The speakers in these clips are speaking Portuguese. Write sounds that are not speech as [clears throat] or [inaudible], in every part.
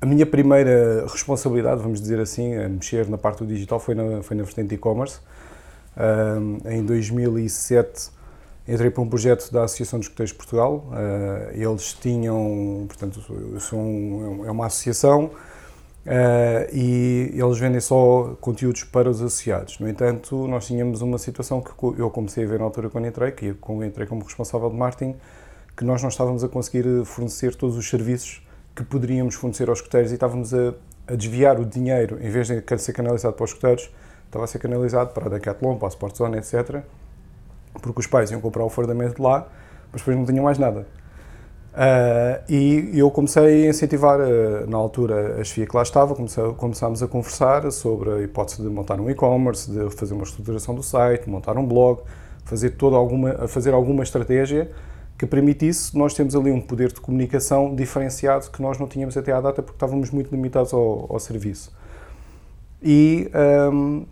a minha primeira responsabilidade, vamos dizer assim, a mexer na parte do digital foi na, foi na vertente e-commerce. Em 2007 entrei para um projeto da Associação dos Escuteiros de Portugal. Uh, eles tinham, portanto, são, é uma associação Uh, e eles vendem só conteúdos para os associados. No entanto, nós tínhamos uma situação que eu comecei a ver na altura quando entrei, que eu entrei como responsável de marketing, que nós não estávamos a conseguir fornecer todos os serviços que poderíamos fornecer aos escuteiros e estávamos a, a, desviar o dinheiro, em vez de ser canalizado para os escuteiros, estava a ser canalizado para a Decathlon, para a Sportzone, etc. Porque os pais iam comprar o fardamento lá, mas depois não tinham mais nada. Uh, e eu comecei a incentivar, uh, na altura, a chefia que lá estava, comecei, começámos a conversar sobre a hipótese de montar um e-commerce, de fazer uma estruturação do site, montar um blog, fazer, toda alguma, fazer alguma estratégia que permitisse nós termos ali um poder de comunicação diferenciado que nós não tínhamos até à data porque estávamos muito limitados ao, ao serviço. E um,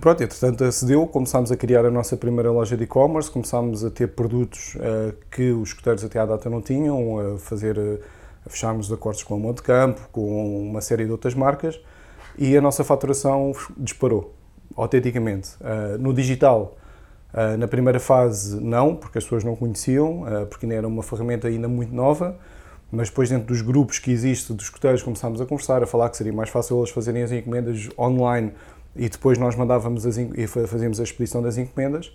Pronto, entretanto acedeu, começámos a criar a nossa primeira loja de e-commerce, começámos a ter produtos uh, que os escuteiros até à data não tinham, a fazer, uh, a fecharmos acordos com a Monte Campo, com uma série de outras marcas e a nossa faturação disparou, autenticamente. Uh, no digital, uh, na primeira fase não, porque as pessoas não conheciam, porque ainda era uma ferramenta ainda muito nova, mas depois dentro dos grupos que existem dos escuteiros começámos a conversar, a falar que seria mais fácil eles fazerem as encomendas online e depois nós mandávamos as, e fazíamos a expedição das encomendas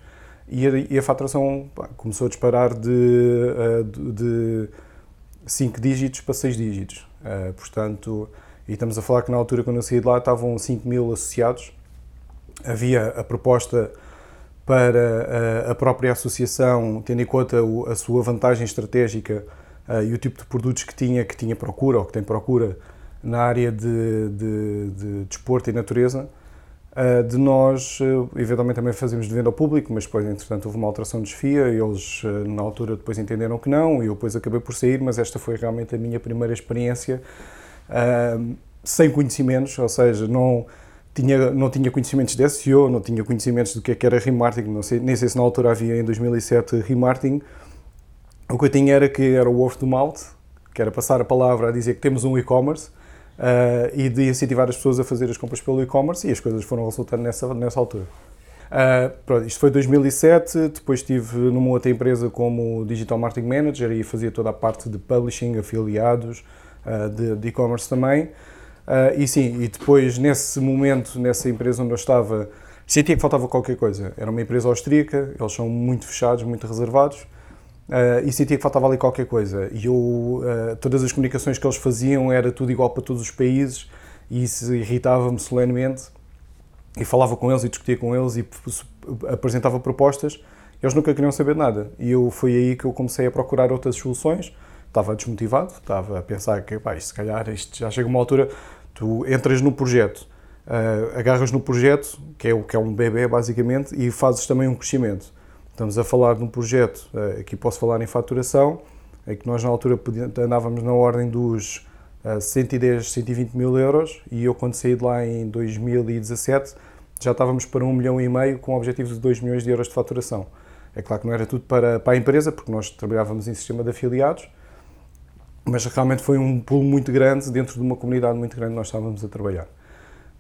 e a, e a faturação pá, começou a disparar de, eh, de 5 dígitos para 6 dígitos. Uh, portanto, e estamos a falar que na altura quando eu saí de lá estavam 5 mil associados. Havia a proposta para a, eh, a própria associação, tendo em conta a sua vantagem estratégica uh, e o tipo de produtos que tinha, que tinha procura ou que tem procura na área de, de, de desporto e natureza, Uh, de nós, eventualmente também fazemos de venda ao público, mas depois, entretanto, houve uma alteração de desfia, eles uh, na altura depois entenderam que não, e eu depois acabei por sair, mas esta foi realmente a minha primeira experiência sem conhecimentos, ou seja, não tinha, não tinha conhecimentos de SEO, não tinha conhecimentos do que, é que era remarketing, não sei, nem sei se na altura havia em 2007 remarketing, o que eu tinha era que era o word do mouth, que era passar a palavra a dizer que temos um e-commerce, uh, e de incentivar as pessoas a fazer as compras pelo e-commerce e as coisas foram resultando nessa, nessa altura. Uh, pronto, isto foi 2007, depois estive numa outra empresa como Digital Marketing Manager e fazia toda a parte de publishing, afiliados, uh, de e-commerce também. Uh, e sim, e depois nesse momento, nessa empresa onde eu estava, sentia que faltava qualquer coisa. Era uma empresa austríaca, eles são muito fechados, muito reservados, Uh, e sentia que faltava ali qualquer coisa. E eu, uh, todas as comunicações que eles faziam era tudo igual para todos os países e isso irritava-me solenemente. E falava com eles e discutia com eles e apresentava propostas. Eles nunca queriam saber nada. E eu foi aí que eu comecei a procurar outras soluções. Estava desmotivado, estava a pensar que, pá, se calhar, isto já chega uma altura, tu entras no projeto, uh, agarras no projeto, que é, o, que é um bebê basicamente, e fazes também um crescimento Estamos a falar de um projeto, eh, aqui posso falar em faturação, em que nós na altura andávamos na ordem dos 110, eh, 120 mil euros e eu quando saí de lá em 2017 já estávamos para 1 milhão e meio com o objetivo de 2 milhões de euros de faturação. É claro que não era tudo para, para a empresa, porque nós trabalhávamos em sistema de afiliados, mas realmente foi um pulo muito grande dentro de uma comunidade muito grande que nós estávamos a trabalhar.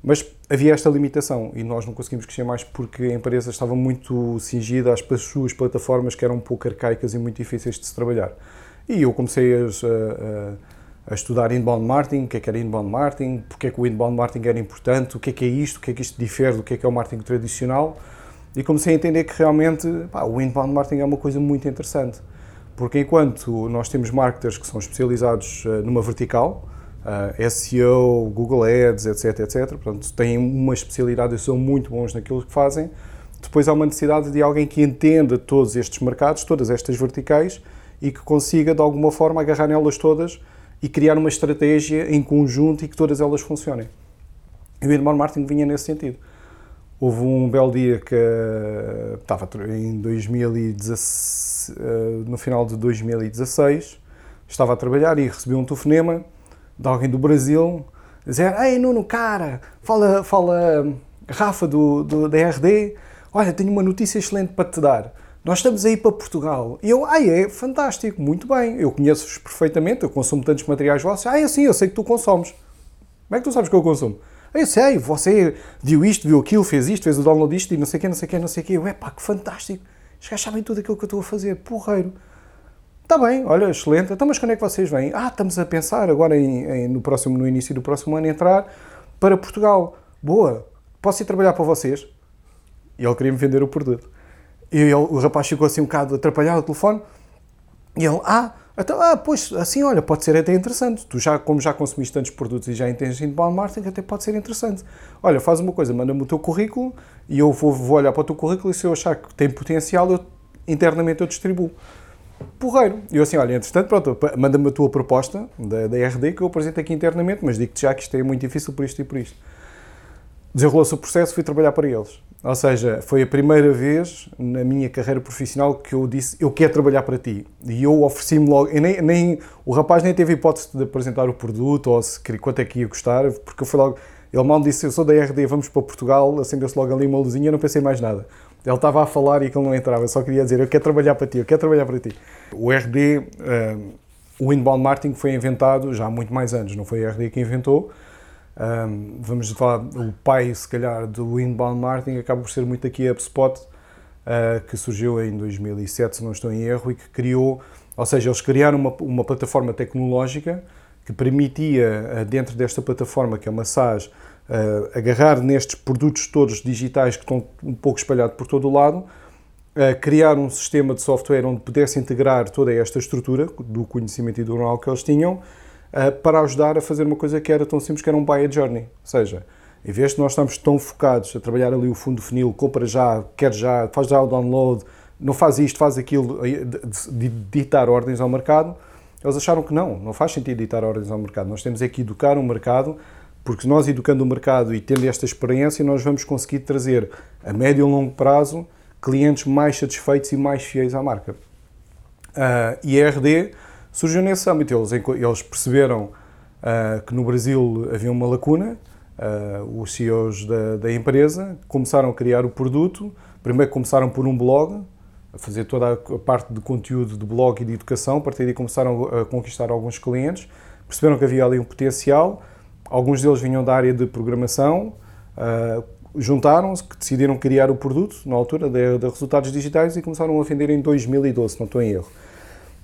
Mas havia esta limitação e nós não conseguimos crescer mais porque a empresa estava muito cingida às suas plataformas que eram um pouco arcaicas e muito difíceis de se trabalhar. E eu comecei a, a, a estudar inbound marketing, o que é que era inbound marketing, porque é que o inbound marketing era importante, o que é que é isto, o que é que isto difere do que é que é o marketing tradicional. E comecei a entender que realmente pá, o inbound marketing é uma coisa muito interessante. Porque enquanto nós temos marketers que são especializados uh, numa vertical, eh, SEO, Google Ads, etc, etc. Portanto, têm uma especialidade e são muito bons naquilo que fazem. Depois há uma necessidade de alguém que entenda todos estes mercados, todas estas verticais e que consiga, de alguma forma, agarrar nelas todas e criar uma estratégia em conjunto e que todas elas funcionem. E o inbound marketing vinha nesse sentido. Houve um belo dia que estava em 2016, eh, no final de 2016, estava a trabalhar e recebi um telefonema de alguém do Brasil, dizer: Ei Nuno, cara, fala, fala Rafa do, do, da RD, olha, tenho uma notícia excelente para te dar. nós estamos aí para Portugal. E eu, ah, é fantástico, muito bem, eu conheço-vos perfeitamente, eu consumo tantos materiais vossos. Ah, é sim, eu sei que tu consomes. Como é que tu sabes que eu consumo? Eu sei, você viu isto, viu aquilo, fez isto, fez o download disto e não sei o quê, não sei o quê, não sei o quê. Eu, é pá, que fantástico. Os gajos sabem tudo aquilo que eu estou a fazer, porreiro. Está bem, olha, excelente. Então, mas quando é que vocês vêm? Ah, estamos a pensar agora em, em, no, próximo, no início do próximo ano entrar para Portugal. Boa, posso ir trabalhar para vocês? E ele queria-me vender o produto. E ele, o rapaz ficou assim um bocado atrapalhado no telefone. E ele, ah, então, ah, pois, assim, olha, pode ser até interessante. Tu já, como já consumiste tantos produtos e já entendes de inbound marketing, até pode ser interessante. Olha, faz uma coisa, manda-me o teu currículo e eu vou, vou, olhar para o teu currículo e se eu achar que tem potencial, eu, internamente eu distribuo. Porreiro. E eu assim, olha, entretanto, pronto, manda-me a tua proposta da, da RD que eu apresento aqui internamente, mas digo-te já que isto é muito difícil por isto e por isto. Desenrolou-se o processo, fui trabalhar para eles. Ou seja, foi a primeira vez na minha carreira profissional que eu disse eu quero trabalhar para ti. E eu ofereci-me logo, nem, nem, o rapaz nem teve hipótese de apresentar o produto ou se quanto é que ia custar, porque eu fui logo, ele mal disse eu sou da RD, vamos para Portugal, acendeu-se logo ali uma luzinha, eu não pensei mais nada. Ele estava a falar e aquilo não entrava, eu só queria dizer eu quero trabalhar para ti, eu quero trabalhar para ti. O RD, um, eh, o inbound marketing foi inventado já há muito mais anos, não foi a RD que inventou, um, vamos falar, o pai, se calhar, do inbound marketing acaba por ser muito aqui a HubSpot, uh, que surgiu em 2007, se não estou em erro, e que criou, ou seja, eles criaram uma, uma plataforma tecnológica que permitia, uh, dentro desta plataforma, que é uma SaaS, uh, agarrar nestes produtos todos digitais que estão um pouco espalhados por todo o lado, criar um sistema de software onde pudesse integrar toda esta estrutura do conhecimento e do know que eles tinham, uh, para ajudar a fazer uma coisa que era tão simples que era um buy a journey. Ou seja, em vez de nós estamos tão focados a trabalhar ali o fundo funil, compra já, quer já, faz já o download, não faz isto, faz aquilo, de, ditar ordens ao mercado, eles acharam que não, não faz sentido ditar ordens ao mercado. Nós temos é que educar o mercado, porque nós educando o mercado e tendo esta experiência, nós vamos conseguir trazer a médio e longo prazo clientes mais satisfeitos e mais fiéis à marca. Uh, e a surgiu nesse âmbito. Eles, eles perceberam uh, que no Brasil havia uma lacuna, uh, os CEOs da, da, empresa começaram a criar o produto. Primeiro começaram por um blog, a fazer toda a parte de conteúdo de blog e de educação. A partir daí começaram a conquistar alguns clientes, perceberam que havia ali um potencial. Alguns deles vinham da área de programação, uh, juntaram-se, decidiram criar o produto na altura de, de resultados digitais e começaram a vender em 2012, não estou em erro.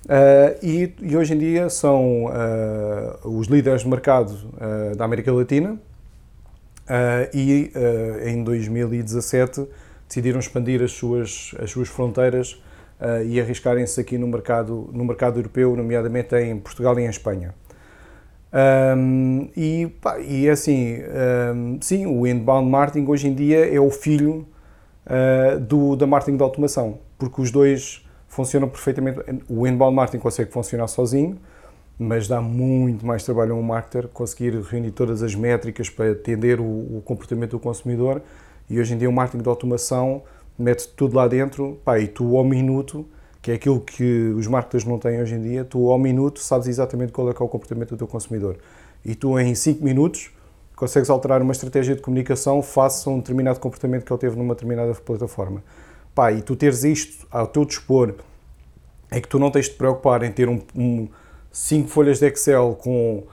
Uh, e, e, hoje em dia são uh, os líderes de mercado uh, da América Latina e em 2017 decidiram expandir as suas, as suas fronteiras e arriscarem-se aqui no mercado, no mercado europeu, nomeadamente em Portugal e em Espanha. Um, e, pá, e é assim, um, sim, o inbound marketing hoje em dia é o filho do, da marketing de automação, porque os dois funcionam perfeitamente. O inbound marketing consegue funcionar sozinho, mas dá muito mais trabalho a um marketer conseguir reunir todas as métricas para atender o, o comportamento do consumidor. E hoje em dia o marketing de automação mete tudo lá dentro, pá, e tu ao minuto, que é aquilo que os marketers não têm hoje em dia, tu ao minuto sabes exatamente qual é, que é o comportamento do teu consumidor. E tu em 5 minutos consegues alterar uma estratégia de comunicação face a um determinado comportamento que ele teve numa determinada plataforma pá, e tu teres isto ao teu dispor, é que tu não tens de te preocupar em ter um, um cinco folhas de Excel com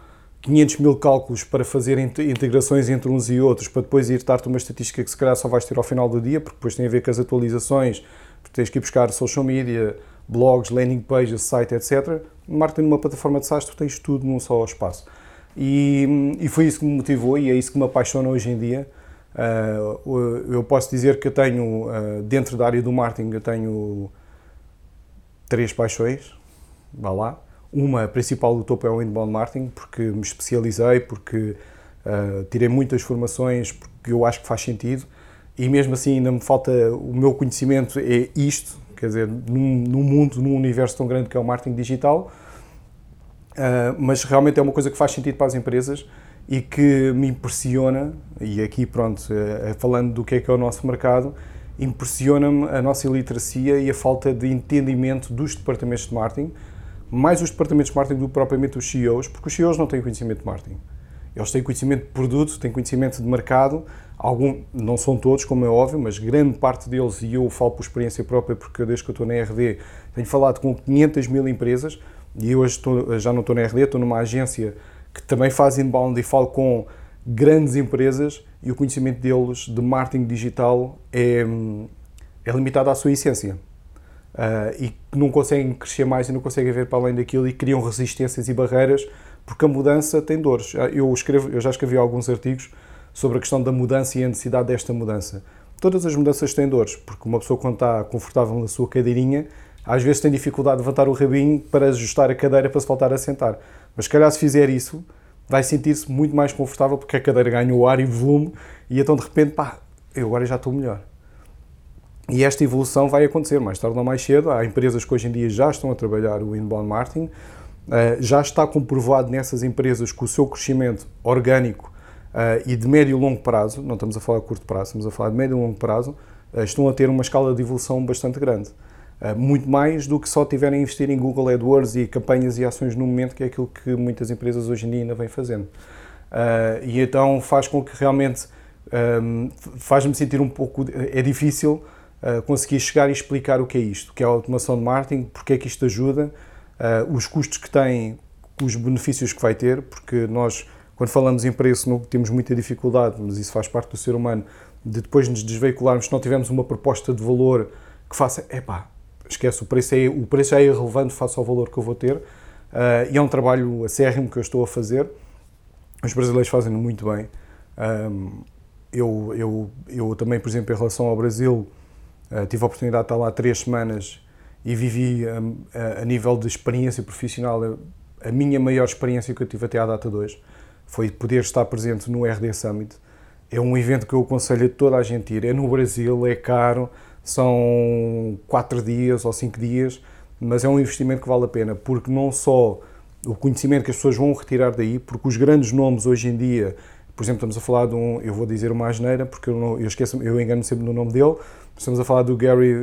500 mil cálculos para fazer integrações entre uns e outros, para depois ir dar-te uma estatística que se calhar só vais ter ao final do dia, porque depois tem a ver com as atualizações, porque tens que ir buscar social media, blogs, landing pages, site, etc. Marketing numa plataforma de SaaS, tu tens tudo num só espaço. E, e foi isso que me motivou e é isso que me apaixona hoje em dia, eu posso dizer que eu tenho, uh, dentro da área do marketing, eu tenho três paixões, vá lá. Uma, a principal do topo é o inbound marketing, porque me especializei, porque uh, tirei muitas formações, porque eu acho que faz sentido, e mesmo assim ainda me falta, o meu conhecimento é isto, quer dizer, num, num mundo, num universo tão grande que é o marketing digital, mas realmente é uma coisa que faz sentido para as empresas, e que me impressiona, e aqui pronto, eh, falando do que é que é o nosso mercado, impressiona-me a nossa iliteracia e a falta de entendimento dos departamentos de marketing, mais os departamentos de marketing do que propriamente os CEOs, porque os CEOs não têm conhecimento de marketing. Eles têm conhecimento de produto, têm conhecimento de mercado, algum, não são todos, como é óbvio, mas grande parte deles, e eu falo por experiência própria, porque desde que eu estou na RD, tenho falado com 500 mil empresas, e hoje estou, já não estou na RD, estou numa agência que também faz inbound e falo com grandes empresas e o conhecimento deles de marketing digital é, é limitado à sua essência. Uh, e não conseguem crescer mais e não conseguem ver para além daquilo e criam resistências e barreiras porque a mudança tem dores. Ah, eu, escrevo, eu já escrevi alguns artigos sobre a questão da mudança e a necessidade desta mudança. Todas as mudanças têm dores, porque uma pessoa quando está confortável na sua cadeirinha, às vezes tem dificuldade de levantar o rabinho para ajustar a cadeira para se voltar a sentar. Mas se calhar se fizer isso, vai sentir-se muito mais confortável porque a cadeira ganhou ar e volume e então de repente, pá, eu agora já estou melhor. E esta evolução vai acontecer mais tarde ou mais cedo. Há empresas que hoje em dia já estão a trabalhar o inbound marketing, eh, já está comprovado nessas empresas que o seu crescimento orgânico eh, e de médio e longo prazo, não estamos a falar de curto prazo, estamos a falar de médio e longo prazo, eh, estão a ter uma escala de evolução bastante grande. Muito mais do que só tiverem a investir em Google AdWords e campanhas e ações no momento, que é aquilo que muitas empresas hoje em dia ainda vêm fazendo. E então faz com que realmente faz-me sentir um pouco. É difícil conseguir chegar e explicar o que é isto, o que é a automação de marketing, porque é que isto ajuda, os custos que tem, os benefícios que vai ter, porque nós, quando falamos em preço, não temos muita dificuldade, mas isso faz parte do ser humano, de depois nos desveicularmos, se não tivermos uma proposta de valor que faça, epá, esquece, o preço é, o preço é irrelevante face ao valor que eu vou ter, uh, e é um trabalho acérrimo que eu estou a fazer, os brasileiros fazem muito bem, um, eu, eu, eu também, por exemplo, em relação ao Brasil, Uh, tive a oportunidade de estar lá três semanas e vivi a, a, nível de experiência profissional a, a, minha maior experiência que eu tive até à data de hoje foi poder estar presente no RD Summit. É um evento que eu aconselho a toda a gente ir. É no Brasil, é caro, são quatro dias ou cinco dias, mas é um investimento que vale a pena, porque não só o conhecimento que as pessoas vão retirar daí, porque os grandes nomes hoje em dia, por exemplo, estamos a falar de um, eu vou dizer uma asneira, porque eu, não, eu esqueço, eu engano sempre no nome dele, Estamos a falar do Gary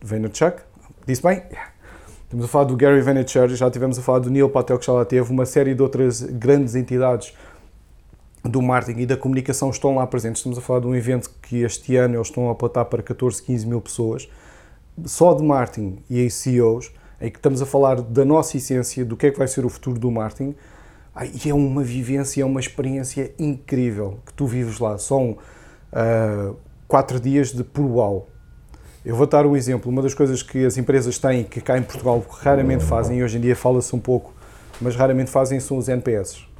Vaynerchuk, disse bem? Yeah. Estamos a falar do Gary Vaynerchuk, já tivemos a falar do Neil Patel, que já lá teve, uma série de outras grandes entidades do marketing e da comunicação estão lá presentes. Estamos a falar de um evento que este ano eles estão a apontar para 14, 15 mil pessoas, só de marketing e CEOs, em que estamos a falar da nossa essência, do que é que vai ser o futuro do marketing, e é uma vivência, é uma experiência incrível que tu vives lá. São uh, quatro dias de puro uau. Eu vou dar um exemplo. Uma das coisas que as empresas têm, que cá em Portugal raramente fazem, e hoje em dia fala-se um pouco, mas raramente fazem, são os NPS.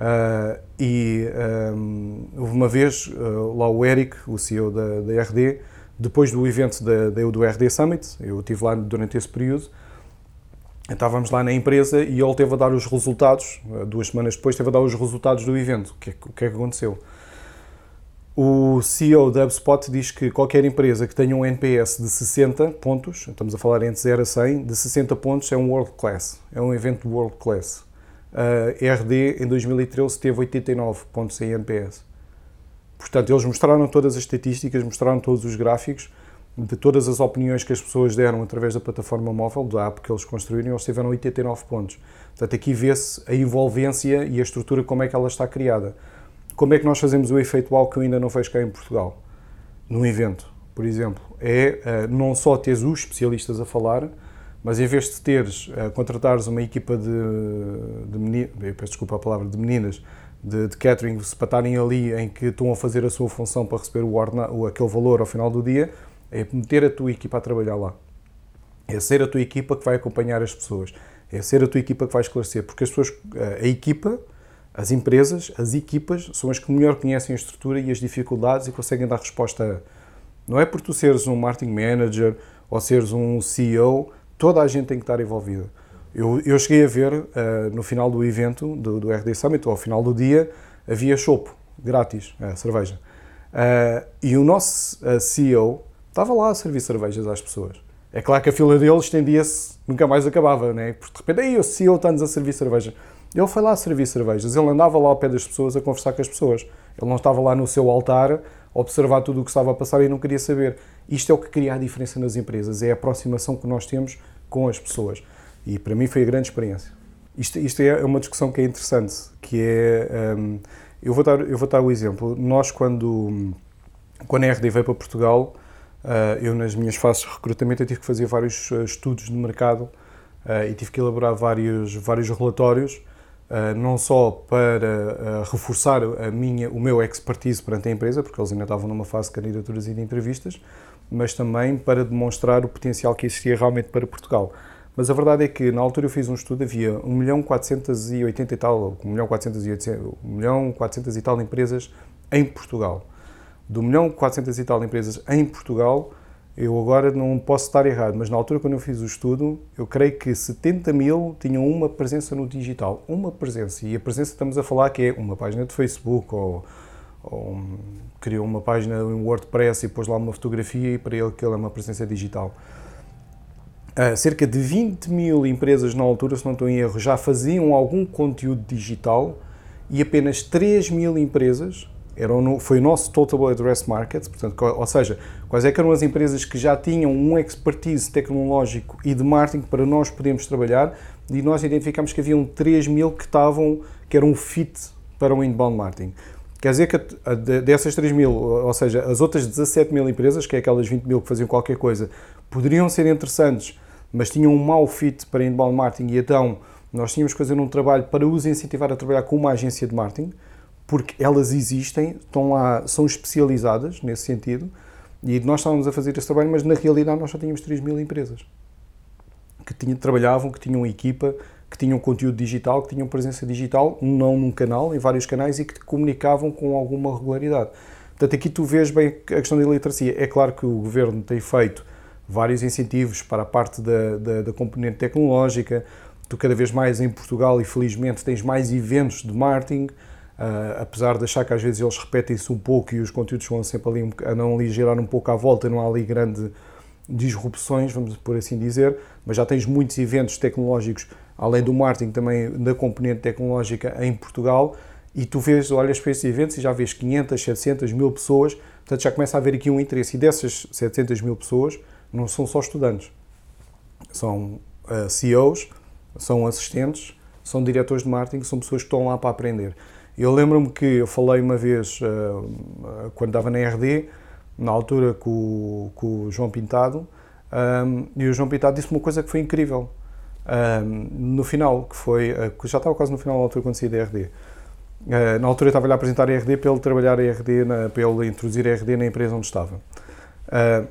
Uh, e um, houve uma vez, uh, lá o Eric, o CEO da, da RD, depois do evento da, da, do RD Summit, eu estive lá durante esse período, estávamos lá na empresa e ele teve a dar os resultados, duas semanas depois, teve a dar os resultados do evento. O que é, o que, é que aconteceu? O CEO da HubSpot diz que qualquer empresa que tenha um NPS de 60 pontos, estamos a falar entre 0 a 100, de 60 pontos é um world class, é um evento world class. A RD em 2013 teve 89 pontos em NPS. Portanto, eles mostraram todas as estatísticas, mostraram todos os gráficos de todas as opiniões que as pessoas deram através da plataforma móvel, da app que eles construíram, eles tiveram 89 pontos. Portanto, aqui vê-se a envolvência e a estrutura, como é que ela está criada. Como é que nós fazemos o efeito wow que eu ainda não vejo cá em Portugal? Num evento, por exemplo, é uh, não só teres os especialistas a falar, mas em vez de teres, uh, contratares uma equipa de, de meninas, peço desculpa a palavra, de meninas, de, de catering, para estarem ali em que estão a fazer a sua função para receber o orna, ou aquele valor ao final do dia, é meter a tua equipa a trabalhar lá. É ser a tua equipa que vai acompanhar as pessoas. É ser a tua equipa que vai esclarecer, porque as pessoas, a equipa as empresas, as equipas, são as que melhor conhecem a estrutura e as dificuldades e conseguem dar resposta a. Não é por tu seres um marketing manager ou seres um CEO, toda a gente tem que estar envolvida. Eu, eu cheguei a ver uh, no final do evento, do, do RD Summit, ou ao final do dia, havia chopp grátis, uh, cerveja. Uh, e o nosso CEO estava lá a servir cervejas às pessoas. É claro que a fila dele estendia-se, nunca mais acabava, né? porque de repente, aí o CEO está-nos a servir cerveja. Ele foi lá servir cervejas, ele andava lá ao pé das pessoas a conversar com as pessoas. Ele não estava lá no seu altar a observar tudo o que estava a passar e não queria saber. Isto é o que cria a diferença nas empresas, é a aproximação que nós temos com as pessoas. E para mim foi a grande experiência. isto, isto é uma discussão que é interessante, que é, um, eu, vou dar, eu vou dar o exemplo, nós quando, quando a RD veio para Portugal, uh, eu nas minhas fases de recrutamento tive que fazer vários uh, estudos de mercado uh, e tive que elaborar vários, vários relatórios, não só para reforçar a minha, o meu expertise perante a empresa, porque eles ainda estavam numa fase de candidaturas e de entrevistas, mas também para demonstrar o potencial que existia realmente para Portugal. Mas a verdade é que na altura eu fiz um estudo, havia 1 milhão 480 e tal, 1 milhão 480, 1 milhão 400 e tal empresas em Portugal. Do 1 milhão 400 e tal empresas em Portugal, eu agora não posso estar errado, mas na altura quando eu fiz o estudo, eu creio que 70 mil tinham uma presença no digital. Uma presença. E a presença estamos a falar que é uma página de Facebook ou, ou criou uma página em WordPress e pôs lá uma fotografia e para ele aquilo é uma presença digital. Uh, cerca de 20 mil empresas na altura, se não estou em erro, já faziam algum conteúdo digital e apenas 3 mil empresas, eram foi o nosso Total Address Market, portanto, ou seja, quais é eram as empresas que já tinham um expertise tecnológico e de marketing para nós podermos trabalhar e nós identificámos que haviam 3 mil que estavam, que eram fit para o inbound marketing. Quer dizer que dessas 3 mil, ou seja, as outras 17 mil empresas, que é aquelas 20 mil que faziam qualquer coisa, poderiam ser interessantes, mas tinham um mau fit para inbound marketing e então nós tínhamos que fazer um trabalho para os incentivar a trabalhar com uma agência de marketing, porque elas existem, estão lá, são especializadas nesse sentido, e nós estávamos a fazer esse trabalho, mas na realidade nós só tínhamos 3 mil empresas que tinham, trabalhavam, que tinham equipa, que tinham conteúdo digital, que tinham presença digital, não num canal, em vários canais e que comunicavam com alguma regularidade. Portanto, aqui tu vês bem a questão da literacia. É claro que o governo tem feito vários incentivos para a parte da, da, da componente tecnológica. Tu, cada vez mais em Portugal, e felizmente, tens mais eventos de marketing, uh, apesar de achar que às vezes eles repetem-se um pouco e os conteúdos vão sempre ali, a não ali gerar um pouco à volta, não há ali grande disrupções, vamos por assim dizer, mas já tens muitos eventos tecnológicos, além do marketing, também da componente tecnológica em Portugal, e tu vês, olhas para estes eventos e já vês 500, 700 mil pessoas, portanto já começa a haver aqui um interesse. E dessas 700 mil pessoas, não são só estudantes, são uh, CEOs, são assistentes, são diretores de marketing, são pessoas que estão lá para aprender. Eu lembro-me que eu falei uma vez, uh, quando estava na RD, na altura com, com o João Pintado, um, e o João Pintado disse uma coisa que foi incrível. Um, no final, que foi, uh, já estava quase no final da altura quando saí da RD. Uh, na altura eu estava a apresentar a RD para ele trabalhar a RD, na, para ele introduzir a RD na empresa onde estava. Uh,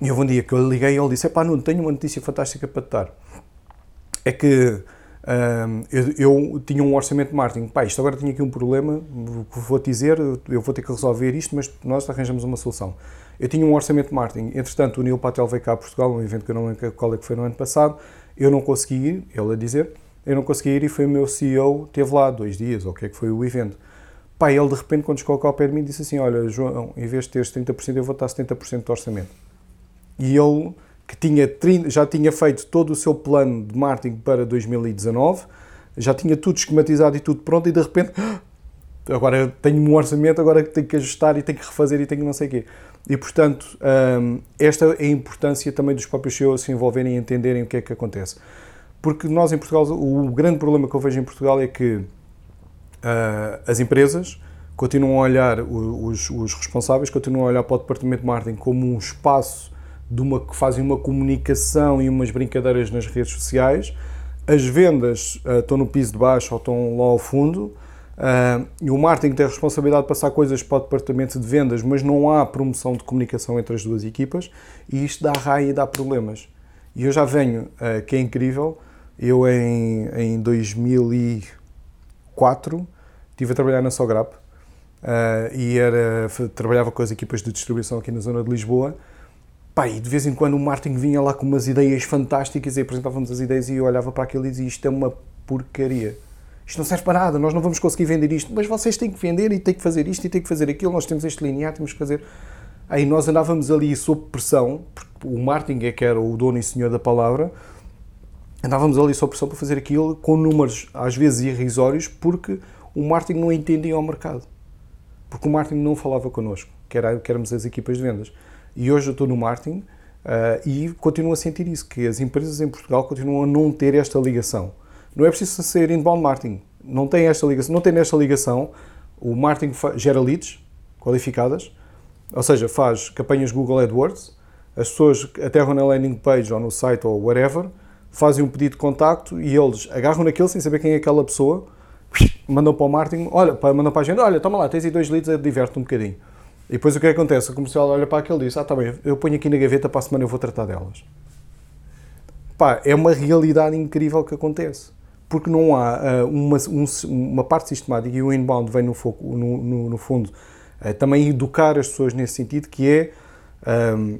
e houve um dia que eu liguei e ele disse: Pá, não tenho uma notícia fantástica para te dar. É que um, eu, eu, tinha um orçamento de marketing. Pá, isto agora tinha aqui um problema, vou-te dizer, eu vou ter que resolver isto, mas nós arranjamos uma solução. Eu tinha um orçamento de marketing. Entretanto, o Neil Patel veio cá a Portugal, um evento que eu não lembro qual é que foi no ano passado. Eu não consegui ir, ele a dizer, eu não consegui ir e foi o meu CEO, teve lá dois dias, ou o que é que foi o evento. Pá, ele de repente, quando chegou ao pé de mim, disse assim: Olha, João, em vez de teres 30%, eu vou estar 70% do orçamento. E ele, que tinha, já tinha feito todo o seu plano de marketing para 2019, já tinha tudo esquematizado e tudo pronto, e de repente, agora tenho um orçamento, agora tenho que ajustar e tenho que refazer e tenho não sei o quê. E, portanto, hum, esta é a importância também dos próprios CEOs se envolverem e entenderem o que é que acontece. Porque nós em Portugal, o grande problema que eu vejo em Portugal é que uh, as empresas continuam a olhar, os, os responsáveis continuam a olhar para o departamento de marketing como um espaço de uma, que fazem uma comunicação e umas brincadeiras nas redes sociais. As vendas uh, estão no piso de baixo ou estão lá ao fundo. Uh, e o marketing tem a responsabilidade de passar coisas para o departamento de vendas, mas não há promoção de comunicação entre as duas equipas e isto dá raia e dá problemas. E eu já venho, uh, que é incrível, eu em, em 2004 estive a trabalhar na Sograp uh, e era, trabalhava com as equipas de distribuição aqui na zona de Lisboa Pá, e de vez em quando o Martin vinha lá com umas ideias fantásticas e apresentávamos as ideias e eu olhava para aquilo e dizia isto é uma porcaria. Isto não serve para nada, nós não vamos conseguir vender isto, mas vocês têm que vender e têm que fazer isto e têm que fazer aquilo, nós temos este linear, temos que fazer... Aí nós andávamos ali sob pressão, porque o Martin é que era o dono e senhor da palavra, andávamos ali sob pressão para fazer aquilo com números às vezes irrisórios, porque o Martin não entendia o mercado. Porque o Martin não falava connosco, que, era, que éramos as equipas de vendas. E hoje eu estou no marketing uh, e continuo a sentir isso, que as empresas em Portugal continuam a não ter esta ligação. Não é preciso ser inbound marketing. Não tem esta ligação, não tem nesta ligação, o marketing gera leads qualificadas, ou seja, faz campanhas Google AdWords, as pessoas aterram na landing page ou no site ou whatever, fazem um pedido de contacto e eles agarram naquilo sem saber quem é aquela pessoa, mandam para o marketing, olha, mandam para a agenda, olha, toma lá, tens aí dois leads, diverte um bocadinho. E depois o que, é acontece? O comercial olha para aquele e diz, ah, tá bem, eu ponho aqui na gaveta, para a semana eu vou tratar delas. Pá, é uma realidade incrível que acontece. Porque não há uh, uma, um, uma parte sistemática e o inbound vem no, foco, no, no, no fundo uh, também educar as pessoas nesse sentido, que é, um,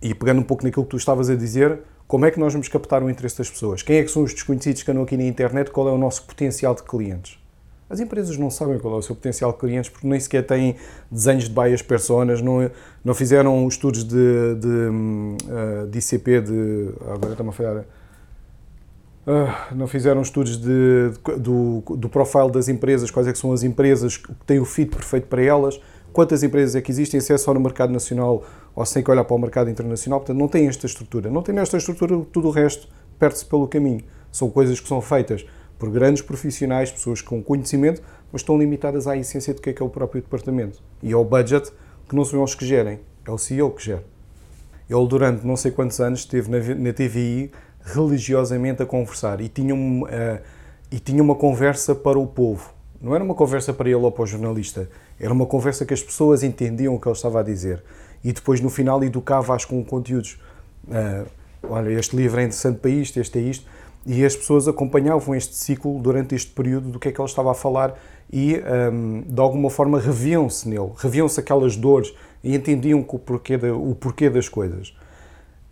e pegando um pouco naquilo que tu estavas a dizer, como é que nós vamos captar o interesse das pessoas? Quem é que são os desconhecidos que andam aqui na internet? Qual é o nosso potencial de clientes? As empresas não sabem qual é o seu potencial de clientes porque nem sequer têm desenhos de bias personas, não, não fizeram estudos de, de, uh, de ICP, de. Agora está-me a falhar. Uh, não fizeram estudos de, de, do, do profile das empresas, quais é são as empresas que têm o fit perfeito para elas, quantas empresas é que existem, se é só no mercado nacional ou se tem que olhar para o mercado internacional. Portanto, não tem esta estrutura. Não tem esta estrutura, tudo o resto perde-se pelo caminho. São coisas que são feitas por grandes profissionais, pessoas com conhecimento, mas estão limitadas à essência do que é que é o próprio departamento e ao budget, que não são eles que gerem, é o CEO que gera. Ele, durante não sei quantos anos, esteve na, na TVI religiosamente a conversar e tinha, uh, e tinha uma conversa para o povo. Não era uma conversa para ele ou para o jornalista, era uma conversa que as pessoas entendiam o que ele estava a dizer. E depois, no final, educava-as com conteúdos. Uh, olha, este livro é interessante para isto, este é isto e as pessoas acompanhavam este ciclo durante este período do que é que ele estava a falar e, um, de alguma forma, reviam-se nele, reviam-se aquelas dores e entendiam o porquê, de, o porquê das coisas.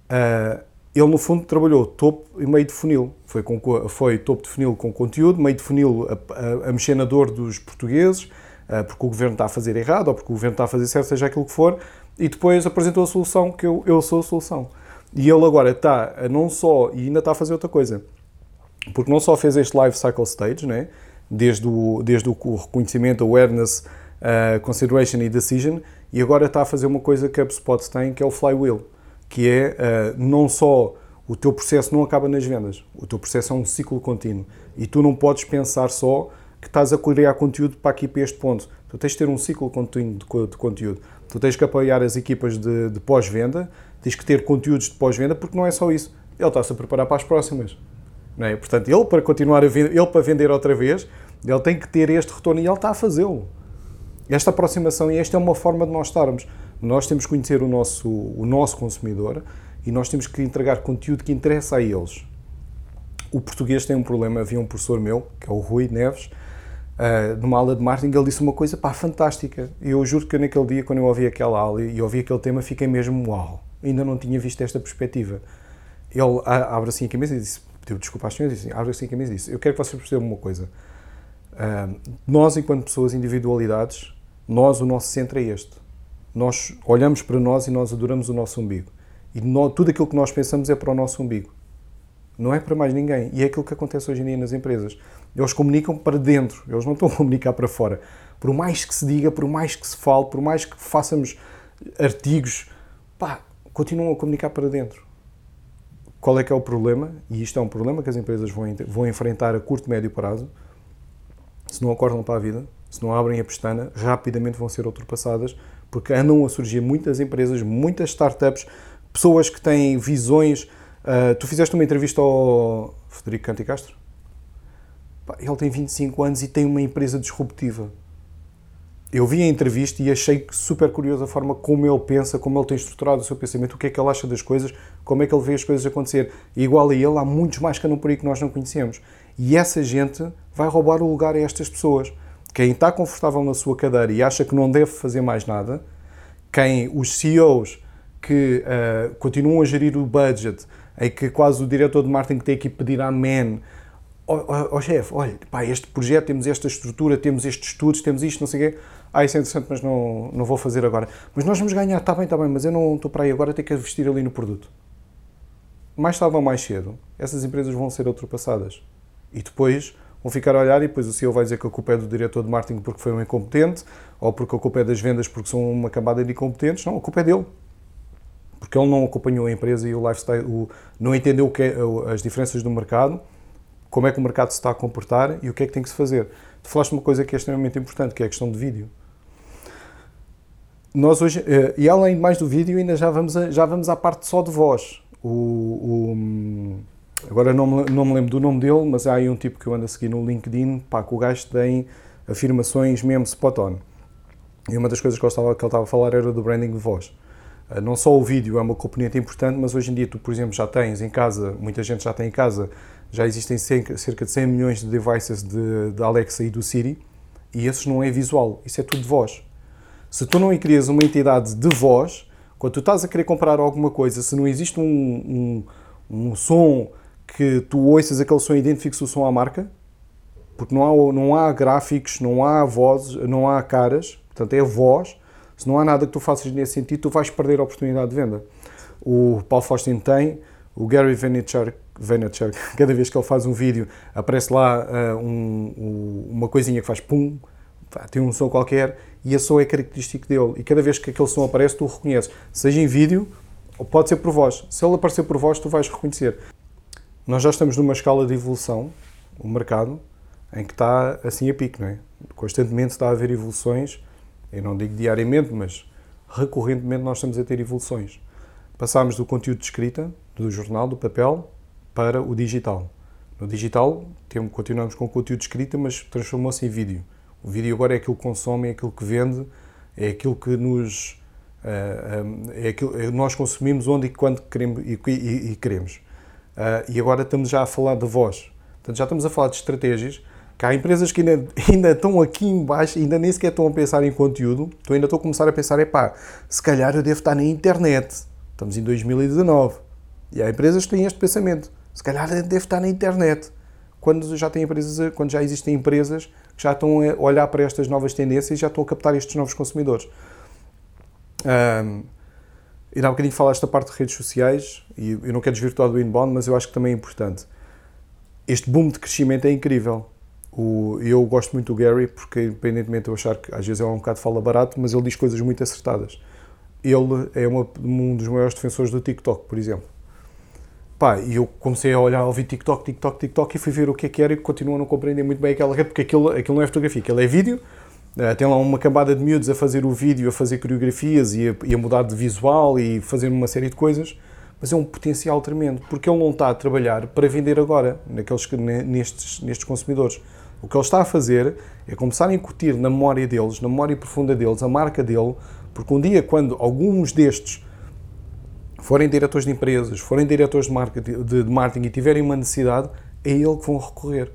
Uh, ele, no fundo, trabalhou topo e meio de funil. Foi, com, foi topo de funil com conteúdo, meio de funil a, a, a mexer na dor dos portugueses, uh, porque o governo está a fazer errado ou porque o governo está a fazer certo, seja aquilo que for, e depois apresentou a solução, que eu, eu sou a solução. E ele agora está a não só, e ainda está a fazer outra coisa, porque não só fez este life cycle stage, né? desde, o, desde o reconhecimento, awareness, uh, consideration e decision, e agora está a fazer uma coisa que a HubSpot tem, que é o flywheel, que é uh, não só o teu processo não acaba nas vendas, o teu processo é um ciclo contínuo e tu não podes pensar só que estás a criar conteúdo para aqui para este ponto. Tu tens de ter um ciclo contínuo de, conteúdo. Tu tens que apoiar as equipas de, de pós-venda, tens que ter conteúdos de pós-venda, porque não é só isso. Ele está-se a preparar para as próximas. Não é? Portanto, ele para continuar a vender, ele para vender outra vez, ele tem que ter este retorno e ele está a fazê-lo. Esta aproximação e esta é uma forma de nós estarmos. Nós temos que conhecer o nosso, o nosso consumidor e nós temos que entregar conteúdo que interessa a eles. O português tem um problema. Havia um professor meu, que é o Rui Neves, uh, numa aula de marketing, ele disse uma coisa pá, fantástica. Eu juro que naquele dia, quando eu ouvi aquela aula e ouvi aquele tema, fiquei mesmo uau, ainda não tinha visto esta perspectiva. Ele abre assim a cabeça e disse: pediu desculpa às senhoras abre assim a camisa e disse, eu quero que vocês percebam uma coisa. Uh, nós, enquanto pessoas, individualidades, nós, o nosso centro é este. Nós olhamos para nós e nós adoramos o nosso umbigo. E nós, tudo aquilo que nós pensamos é para o nosso umbigo. Não é para mais ninguém. E é aquilo que acontece hoje em dia nas empresas. Eles comunicam para dentro, eles não estão a comunicar para fora. Por mais que se diga, por mais que se fale, por mais que façamos artigos, pá, continuam a comunicar para dentro. Qual é que é o problema? E isto é um problema que as empresas vão, vão enfrentar a curto médio prazo. Se não acordam para a vida, se não abrem a pestana, rapidamente vão ser ultrapassadas, porque andam a surgir muitas empresas, muitas startups, pessoas que têm visões. Uh, tu fizeste uma entrevista ao Federico Canticastro? Ele tem 25 anos e tem uma empresa disruptiva eu vi a entrevista e achei super curioso a forma como ele pensa, como ele tem estruturado o seu pensamento, o que é que ele acha das coisas, como é que ele vê as coisas acontecer. E igual a ele, há muitos mais que andam por aí que nós não conhecemos. E essa gente vai roubar o lugar a estas pessoas. Quem está confortável na sua cadeira e acha que não deve fazer mais nada, quem os CEOs que uh, continuam a gerir o budget, em que quase o diretor de marketing tem que pedir amém, oh, oh, oh, chefe, olha, pá, este projeto, temos esta estrutura, temos estes estudos, temos isto, não sei o quê ah, isso é interessante, mas não, não vou fazer agora. Mas nós vamos ganhar, está bem, está bem, mas eu não estou para aí agora, tenho que investir ali no produto. Mais tarde ou mais cedo, essas empresas vão ser ultrapassadas. E depois vão ficar a olhar e depois o CEO vai dizer que a culpa é do diretor de marketing porque foi um incompetente, ou porque a culpa é das vendas porque são uma camada de incompetentes. Não, a culpa é dele. Porque ele não acompanhou a empresa e o lifestyle, o, não entendeu o que é, as diferenças do mercado, como é que o mercado se está a comportar e o que é que tem que se fazer. Tu falaste uma coisa que é extremamente importante, que é a questão de vídeo. Nós hoje, eh, e além mais do vídeo, ainda já vamos, a, já vamos à parte só de voz. O, o, agora não me, não me lembro do nome dele, mas há aí um tipo que eu ando a seguir no LinkedIn, pá, que o gajo tem afirmações mesmo spot on. E uma das coisas que, eu estava, que ele estava a falar era do branding de voz. Eh, não só o vídeo é uma componente importante, mas hoje em dia tu, por exemplo, já tens em casa, muita gente já tem em casa, já existem cerca de 100 milhões de devices de, de Alexa e do Siri, e esses não é visual, isso é tudo de voz. Se tu não crias uma entidade de voz, quando tu estás a querer comprar alguma coisa, se não existe um, um, um som que tu ouças aquele som e identifiques o som à marca, porque não há, não há gráficos, não há vozes, não há caras, portanto é voz, se não há nada que tu faças nesse sentido, tu vais perder a oportunidade de venda. O Paul Faustin tem, o Gary Vaynerchuk, Vaynerchuk [laughs] cada vez que ele faz um vídeo, aparece lá uh, um, um, uma coisinha que faz pum, tem um som qualquer e esse som é característico dele. E cada vez que aquele som aparece, tu o reconheces. Seja em vídeo, ou pode ser por voz. Se ele aparecer por voz, tu vais reconhecer. Nós já estamos numa escala de evolução, o mercado, em que está assim a pique, não é? Constantemente está a haver evoluções eu não digo diariamente, mas recorrentemente nós estamos a ter evoluções. Passámos do conteúdo de escrita, do jornal, do papel, para o digital. No digital, temos, continuamos com o conteúdo de escrita, mas transformou-se em vídeo. O vídeo agora é aquilo que consome, é aquilo que vende, é aquilo que nos. Eh, eh, é aquilo, é, nós consumimos onde e quando queremos, e, e, e queremos. Eh, e agora estamos já a falar de voz. Portanto, já estamos a falar de estratégias que há empresas que ainda, ainda estão aqui embaixo, ainda nem sequer estão a pensar em conteúdo, então ainda estou a começar a pensar, epá, se calhar eu devo estar na internet. Estamos em 2019. E há empresas que têm este pensamento. Se calhar eu devo estar na internet. Quando já, tem empresas, quando já existem empresas que já estão a olhar para estas novas tendências e já estão a captar estes novos consumidores. Um, e há bocadinho falar esta parte de redes sociais, e eu não quero desvirtuar do inbound, mas eu acho que também é importante. Este boom de crescimento é incrível. O, eu gosto muito do Gary porque, independentemente de eu achar que às vezes é um bocado fala barato, mas ele diz coisas muito acertadas. Ele é uma, um dos maiores defensores do TikTok, por exemplo. Pá, e eu comecei a olhar, ouvir TikTok, TikTok, TikTok e fui ver o que é que era e continuo a não compreender muito bem aquela rede, porque aquilo, aquilo não é fotografia, aquilo é vídeo. Uh, tem lá uma cambada de miúdos a fazer o vídeo, a fazer coreografias e a, e a mudar de visual e fazer uma série de coisas mas é um potencial tremendo, porque ele não está a trabalhar para vender agora, naqueles, nestes, nestes consumidores. O que ele está a fazer é começar a incutir na memória deles, na memória profunda deles, a marca dele, porque um dia, quando alguns destes forem diretores de empresas, forem diretores de marketing, de marketing e tiverem uma necessidade, é ele que vão recorrer.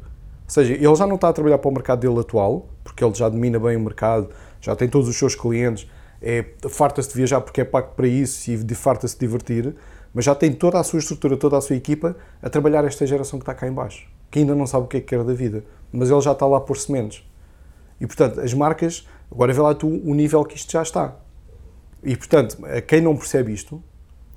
Seja, ele já não está a trabalhar para o mercado dele atual, porque ele já domina bem o mercado, já tem todos os seus clientes, é, farta-se de viajar porque é pago para isso e farta-se de divertir, mas já tem toda a sua estrutura, toda a sua equipa a trabalhar esta geração que está cá em baixo, que ainda não sabe o que é que quer da vida mas ele já está lá por sementes. E portanto, as marcas, agora vê lá tu o nível que isto já está. E portanto, a quem não percebe isto,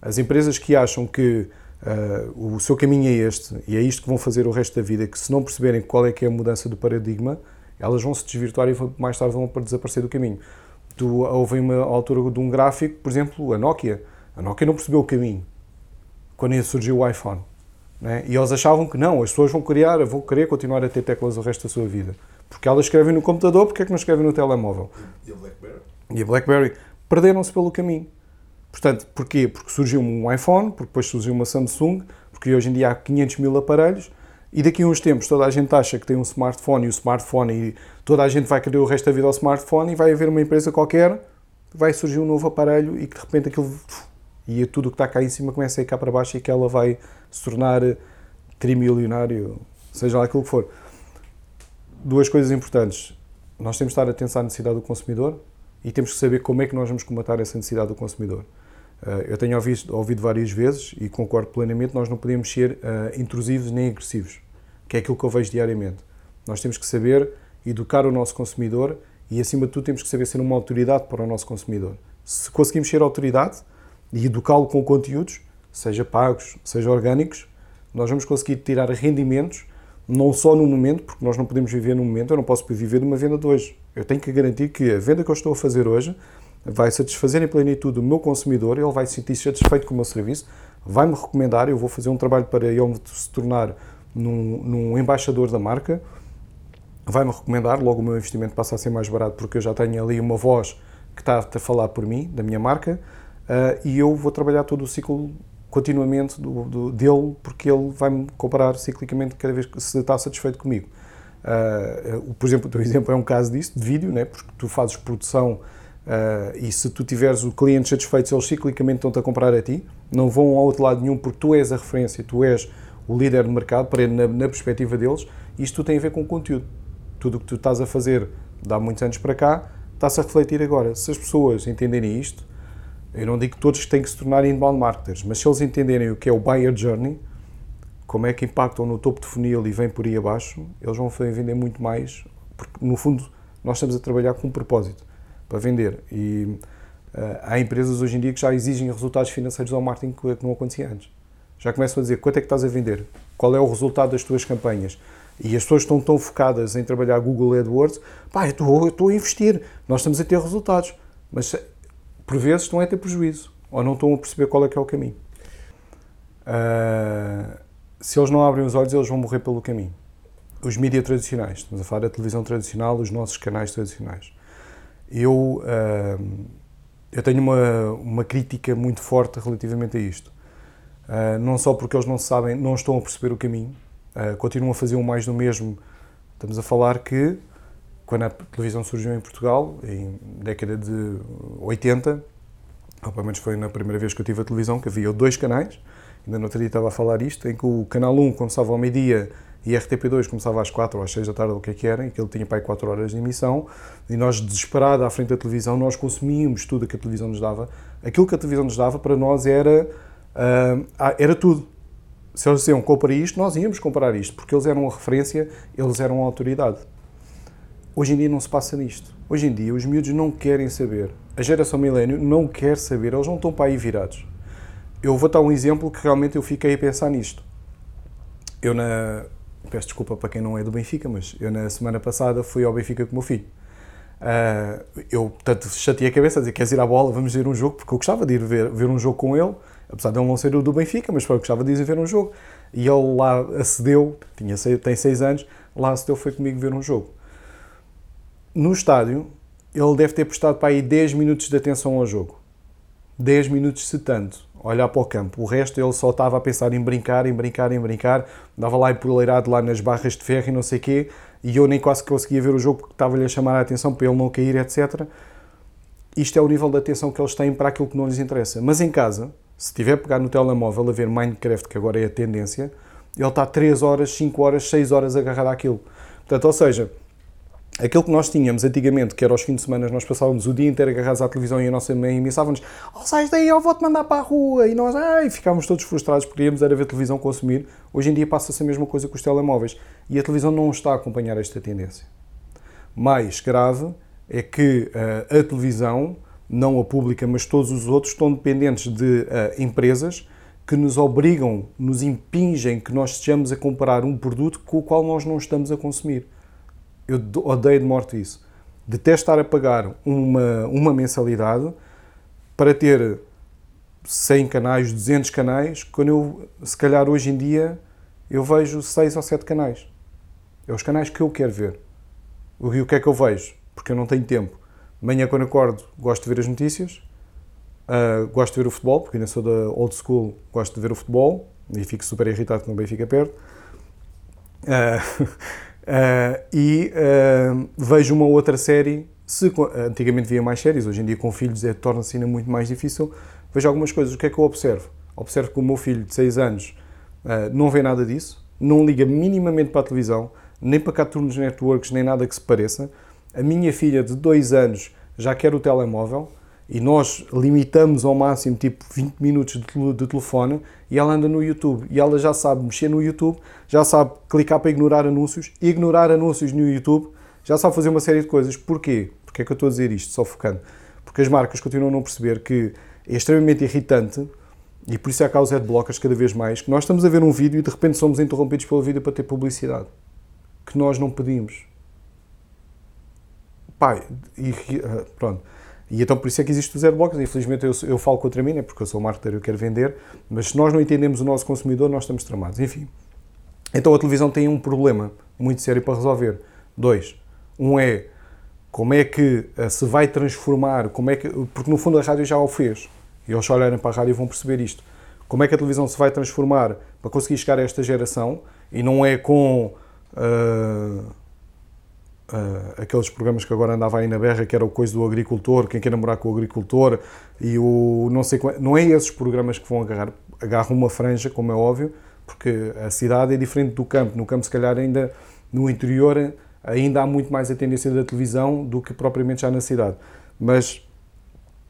as empresas que acham que uh, o seu caminho é este e é isto que vão fazer o resto da vida, que se não perceberem qual é que é a mudança do paradigma, elas vão se desvirtuar e mais tarde vão desaparecer do caminho. Tu, houve uma altura de um gráfico, por exemplo, a Nokia. A Nokia não percebeu o caminho quando surgiu o iPhone. Né? E eles achavam que não, as pessoas vão criar, vão querer continuar a ter teclas o resto da sua vida. Porque elas escrevem no computador, porque é que não escrevem no telemóvel? E a BlackBerry? E a BlackBerry. Perderam-se pelo caminho. Portanto, porquê? Porque surgiu um iPhone, porque depois surgiu uma Samsung, porque hoje em dia há 500 mil aparelhos e daqui a uns tempos toda a gente acha que tem um smartphone e o smartphone e toda a gente vai querer o resto da vida ao smartphone e vai haver uma empresa qualquer, vai surgir um novo aparelho e que de repente aquilo e tudo o que está cá em cima começa a ir cá para baixo e que ela vai se tornar trimilionário, seja lá aquilo que for. Duas coisas importantes. Nós temos de estar atentos à necessidade do consumidor e temos que saber como é que nós vamos combater essa necessidade do consumidor. Eh, eu tenho ouvido, ouvido várias vezes e concordo plenamente, nós não podemos ser uh, intrusivos nem agressivos, que é aquilo que eu vejo diariamente. Nós temos que saber educar o nosso consumidor e, acima de tudo, temos que saber ser uma autoridade para o nosso consumidor. Se conseguimos ser autoridade e educá-lo com conteúdos, seja pagos, seja orgânicos, nós vamos conseguir tirar rendimentos, não só no momento, porque nós não podemos viver no momento, eu não posso viver de uma venda de hoje. Eu tenho que garantir que a venda que eu estou a fazer hoje vai satisfazer em plenitude o meu consumidor, ele vai se sentir satisfeito com o meu serviço, vai-me recomendar, eu vou fazer um trabalho para ele se tornar num, num embaixador da marca, vai-me recomendar, logo o meu investimento passa a ser mais barato porque eu já tenho ali uma voz que está a falar por mim, da minha marca, uh, e eu vou trabalhar todo o ciclo continuamente do, do, dele, porque ele vai-me comprar ciclicamente cada vez que se está satisfeito comigo. Uh, por exemplo, o teu [laughs] exemplo é um caso disso, de vídeo, né? porque tu fazes produção Uh, e se tu tiveres o cliente satisfeito, eles ciclicamente estão-te a comprar a ti, não vão a outro lado nenhum porque tu és a referência, tu és o líder de mercado, para na, na perspectiva deles, isto tem a ver com o conteúdo. Tudo o que tu estás a fazer de há muitos anos para cá, está-se a refletir agora. Se as pessoas entenderem isto, eu não digo que todos têm que se tornar inbound marketers, mas se eles entenderem o que é o buyer journey, como é que impactam no topo de funil e vêm por aí abaixo, eles vão vender muito mais, porque no fundo nós estamos a trabalhar com um propósito para vender. E uh, há empresas hoje em dia que já exigem resultados financeiros ao marketing que não acontecia antes. Já começam a dizer quanto é que estás a vender, qual é o resultado das tuas campanhas. E as pessoas estão tão focadas em trabalhar Google AdWords, pá, eu estou, eu estou a investir, nós estamos a ter resultados, mas por vezes estão a ter prejuízo, ou não estão a perceber qual é que é o caminho. Uh, se eles não abrem os olhos, eles vão morrer pelo caminho. Os mídias tradicionais, estamos a falar da televisão tradicional, os nossos canais tradicionais eu, uh, eu tenho uma, uma crítica muito forte relativamente a isto. Uh, não só porque eles não sabem, não estão a perceber o caminho, uh, continuam a fazer o mais do mesmo. Estamos a falar que, quando a televisão surgiu em Portugal, em década de 80, ou pelo menos foi na primeira vez que eu tive a televisão, que havia dois canais, ainda no outro dia estava a falar isto, em que o canal 1 começava ao meio-dia e RTP2 começava às 4 ou às 6 da tarde, ou o que é que era, e que ele tinha para aí 4 horas de emissão, e nós, desesperados à frente da televisão, nós consumíamos tudo que a televisão nos dava. Aquilo que a televisão nos dava para nós era, uh, era tudo. Se eles diziam compra isto, nós íamos comprar isto, porque eles eram a referência, eles eram a autoridade. Hoje em dia não se passa nisto. Hoje em dia os miúdos não querem saber. A geração milênio não quer saber, eles não estão para aí virados. Eu vou dar um exemplo que realmente eu fiquei a pensar nisto. Eu, na, peço desculpa para quem não é do Benfica, mas eu na semana passada fui ao Benfica com o meu filho. Uh, eu, portanto, chateei a cabeça a dizer, queres ir à bola, vamos ver um jogo, porque eu gostava de ir ver, ver um jogo com ele, apesar de ele não ser do Benfica, mas eu gostava de ir ver um jogo. E ele lá acedeu, tinha, tem seis anos, lá acedeu, foi comigo ver um jogo. No estádio, ele deve ter prestado para aí 10 minutos de atenção ao jogo. 10 minutos se tanto olhar para o campo. O resto ele só estava a pensar em brincar, em brincar, em brincar. Dava lá empoleirado lá nas barras de ferro e não sei o quê. E eu nem quase conseguia ver o jogo porque estava-lhe a chamar a atenção para ele não cair, etc. Isto é o nível de atenção que eles têm para aquilo que não lhes interessa. Mas em casa, se tiver a pegar no telemóvel a ver Minecraft, que agora é a tendência, ele está 3 horas, 5 horas, 6 horas agarrado àquilo. Portanto, ou seja, Aquilo que nós tínhamos antigamente, que era aos fins de semana, nós passávamos o dia inteiro agarrados à televisão e a nossa mãe ameaçava-nos: Oh, sai daí, eu vou-te mandar para a rua. E nós, ai, ficávamos todos frustrados porque íamos era ver televisão consumir. Hoje em dia passa-se a mesma coisa com os telemóveis e a televisão não está a acompanhar esta tendência. Mais grave é que uh, a televisão, não a pública, mas todos os outros, estão dependentes de uh, empresas que nos obrigam, nos impingem que nós estejamos a comprar um produto com o qual nós não estamos a consumir eu odeio de morte isso. Detesto estar a pagar uma, uma mensalidade para ter 100 canais, 200 canais, quando eu, se calhar hoje em dia, eu vejo 6 ou 7 canais. É os canais que eu quero ver. E o que é que eu vejo? Porque eu não tenho tempo. Manhã, quando acordo, gosto de ver as notícias, uh, gosto de ver o futebol, porque ainda sou da old school, gosto de ver o futebol, e fico super irritado quando o Benfica perde. Uh, [laughs] Uh, e uh, vejo uma outra série. Se, antigamente via mais séries, hoje em dia com filhos é, torna-se ainda muito mais difícil. Vejo algumas coisas. O que é que eu observo? Observo que o meu filho de 6 anos uh, não vê nada disso, não liga minimamente para a televisão, nem para Cartoon Networks, nem nada que se pareça. A minha filha de 2 anos já quer o telemóvel e nós limitamos ao máximo tipo 20 minutos de, telefone e ela anda no YouTube e ela já sabe mexer no YouTube, já sabe clicar para ignorar anúncios, ignorar anúncios no YouTube, já sabe fazer uma série de coisas. Porquê? Porque é que eu estou a dizer isto, só focando? Porque as marcas continuam a não perceber que é extremamente irritante e por isso é causa de blockers cada vez mais, que nós estamos a ver um vídeo e de repente somos interrompidos pelo vídeo para ter publicidade. Que nós não pedimos. Pai, e, pronto e então por isso é que existe o zero blocos. Infelizmente eu, eu falo contra mim, né, porque eu sou marketer e eu quero vender, mas se nós não entendemos o nosso consumidor, nós estamos tramados. Enfim, Então a televisão tem um problema muito sério para resolver. Dois. Um é como é que uh, se vai transformar, como é que, porque no fundo a rádio já o fez. E eles olharem para a rádio vão perceber isto. Como é que a televisão se vai transformar para conseguir chegar a esta geração e não é com uh, uh, aqueles programas que agora andava aí na berra, que era o coisa do agricultor, quem quer namorar com o agricultor, e o não sei não é esses programas que vão agarrar, agarram uma franja, como é óbvio, porque a cidade é diferente do campo. No campo, se calhar, ainda no interior, ainda há muito mais a tendência da televisão do que propriamente já na cidade. Mas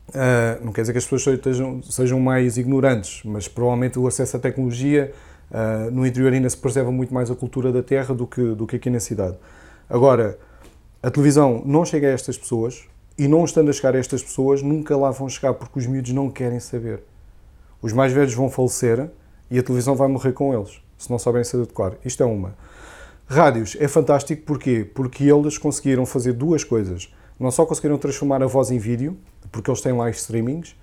uh, não quer dizer que as pessoas sejam, sejam mais ignorantes, mas provavelmente o acesso à tecnologia uh, no interior ainda se preserva muito mais a cultura da terra do que, do que aqui na cidade. Agora, a televisão não chega a estas pessoas e não estando a chegar a estas pessoas, nunca lá vão chegar porque os miúdos não querem saber. Os mais velhos vão falecer e a televisão vai morrer com eles, se não sabem se adequar. Isto é uma. Rádios é fantástico porquê? Porque eles conseguiram fazer duas coisas. Não só conseguiram transformar a voz em vídeo, porque eles têm live streamings,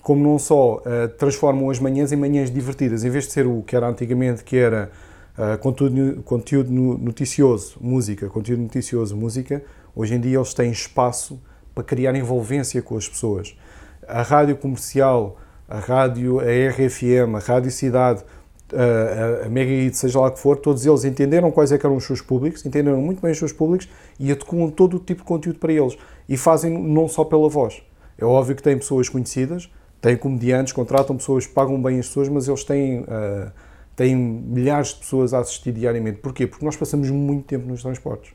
como não só uh, transformam as manhãs em manhãs divertidas. Em vez de ser o que era antigamente, que era Uh, conteúdo, conteúdo noticioso, música, conteúdo noticioso, música, hoje em dia eles têm espaço para criar envolvência com as pessoas. A rádio comercial, a rádio, a RFM, a Rádio Cidade, a, a Mega Hit, seja lá o que for, todos eles entenderam quais é eram os seus públicos, entenderam muito bem os seus públicos e adequam todo o tipo de conteúdo para eles. E fazem não só pela voz. É óbvio que têm pessoas conhecidas, têm comediantes, contratam pessoas, pagam bem as pessoas, mas eles têm... Uh, tem milhares de pessoas a assistir diariamente. Porquê? Porque nós passamos muito tempo nos transportes.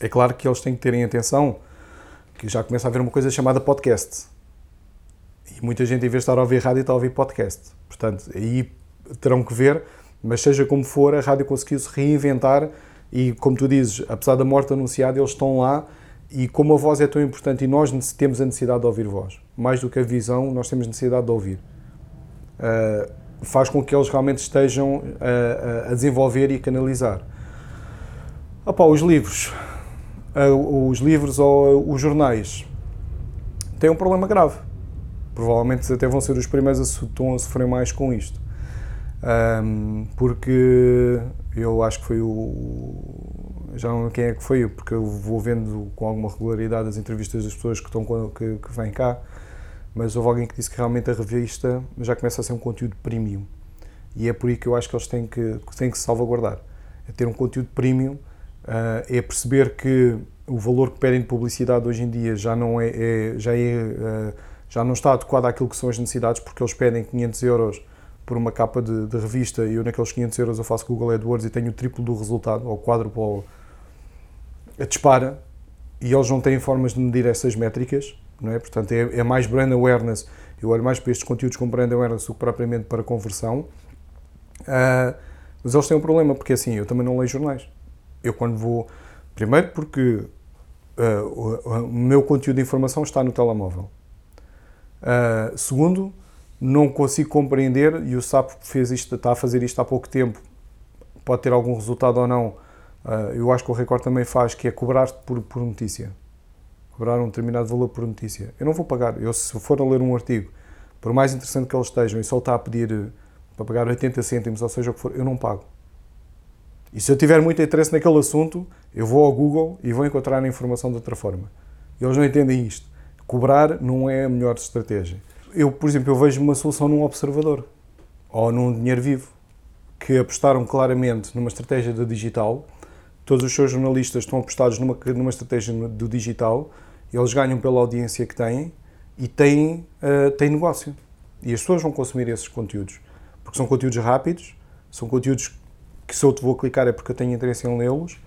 É claro que eles têm que terem atenção que já começa a haver uma coisa chamada podcast. E muita gente, em vez de estar a ouvir rádio, está a ouvir podcast. Portanto, aí terão que ver, mas seja como for, a rádio conseguiu se reinventar e, como tu dizes, apesar da morte anunciada, eles estão lá e como a voz é tão importante e nós temos a necessidade de ouvir voz, mais do que a visão, nós temos necessidade de ouvir. Uh, faz com que eles realmente estejam a, a desenvolver e a canalizar. Opa, os livros, os livros ou os jornais têm um problema grave. Provavelmente até vão ser os primeiros a, a sofrer mais com isto. Um, porque eu acho que foi o. Já não quem é que foi, porque eu vou vendo com alguma regularidade as entrevistas das pessoas que, estão, que, que vêm cá mas houve alguém que disse que realmente a revista já começa a ser um conteúdo premium. E é por aí que eu acho que eles têm que, têm que se salvaguardar. É ter um conteúdo premium, uh, é perceber que o valor que pedem de publicidade hoje em dia já não, é, é já, é, uh, já não está adequado àquilo que são as necessidades, porque eles pedem 500 euros por uma capa de, de, revista e eu naqueles 500 euros eu faço Google AdWords e tenho o triplo do resultado, ou quádruplo, dispara, e eles não têm formas de medir essas métricas, não é? Portanto, é, é, mais brand awareness. Eu olho mais para estes conteúdos com brand awareness do que propriamente para conversão. Uh, mas eles têm um problema, porque assim, eu também não leio jornais. Eu quando vou. Primeiro, porque uh, o, o, meu conteúdo de informação está no telemóvel. Uh, segundo, não consigo compreender, e o SAP fez isto, está a fazer isto há pouco tempo, pode ter algum resultado ou não. eu acho que o Record também faz, que é cobrar por, por notícia cobrar um determinado valor por notícia. Eu não vou pagar. Eu, se for a ler um artigo, por mais interessante que eles estejam, e só está a pedir eh, para pagar 80 cêntimos, ou seja o que for, eu não pago. E se eu tiver muito interesse naquele assunto, eu vou ao Google e vou encontrar a informação de outra forma. Eles não entendem isto. Cobrar não é a melhor estratégia. Eu, por exemplo, eu vejo uma solução num observador ou num dinheiro vivo que apostaram claramente numa estratégia de digital. Todos os seus jornalistas estão apostados numa, numa estratégia do digital eles ganham pela audiência que têm e têm, uh, têm negócio. E as pessoas vão consumir esses conteúdos. Porque são conteúdos rápidos, são conteúdos que se eu te vou clicar é porque eu tenho interesse em lê-los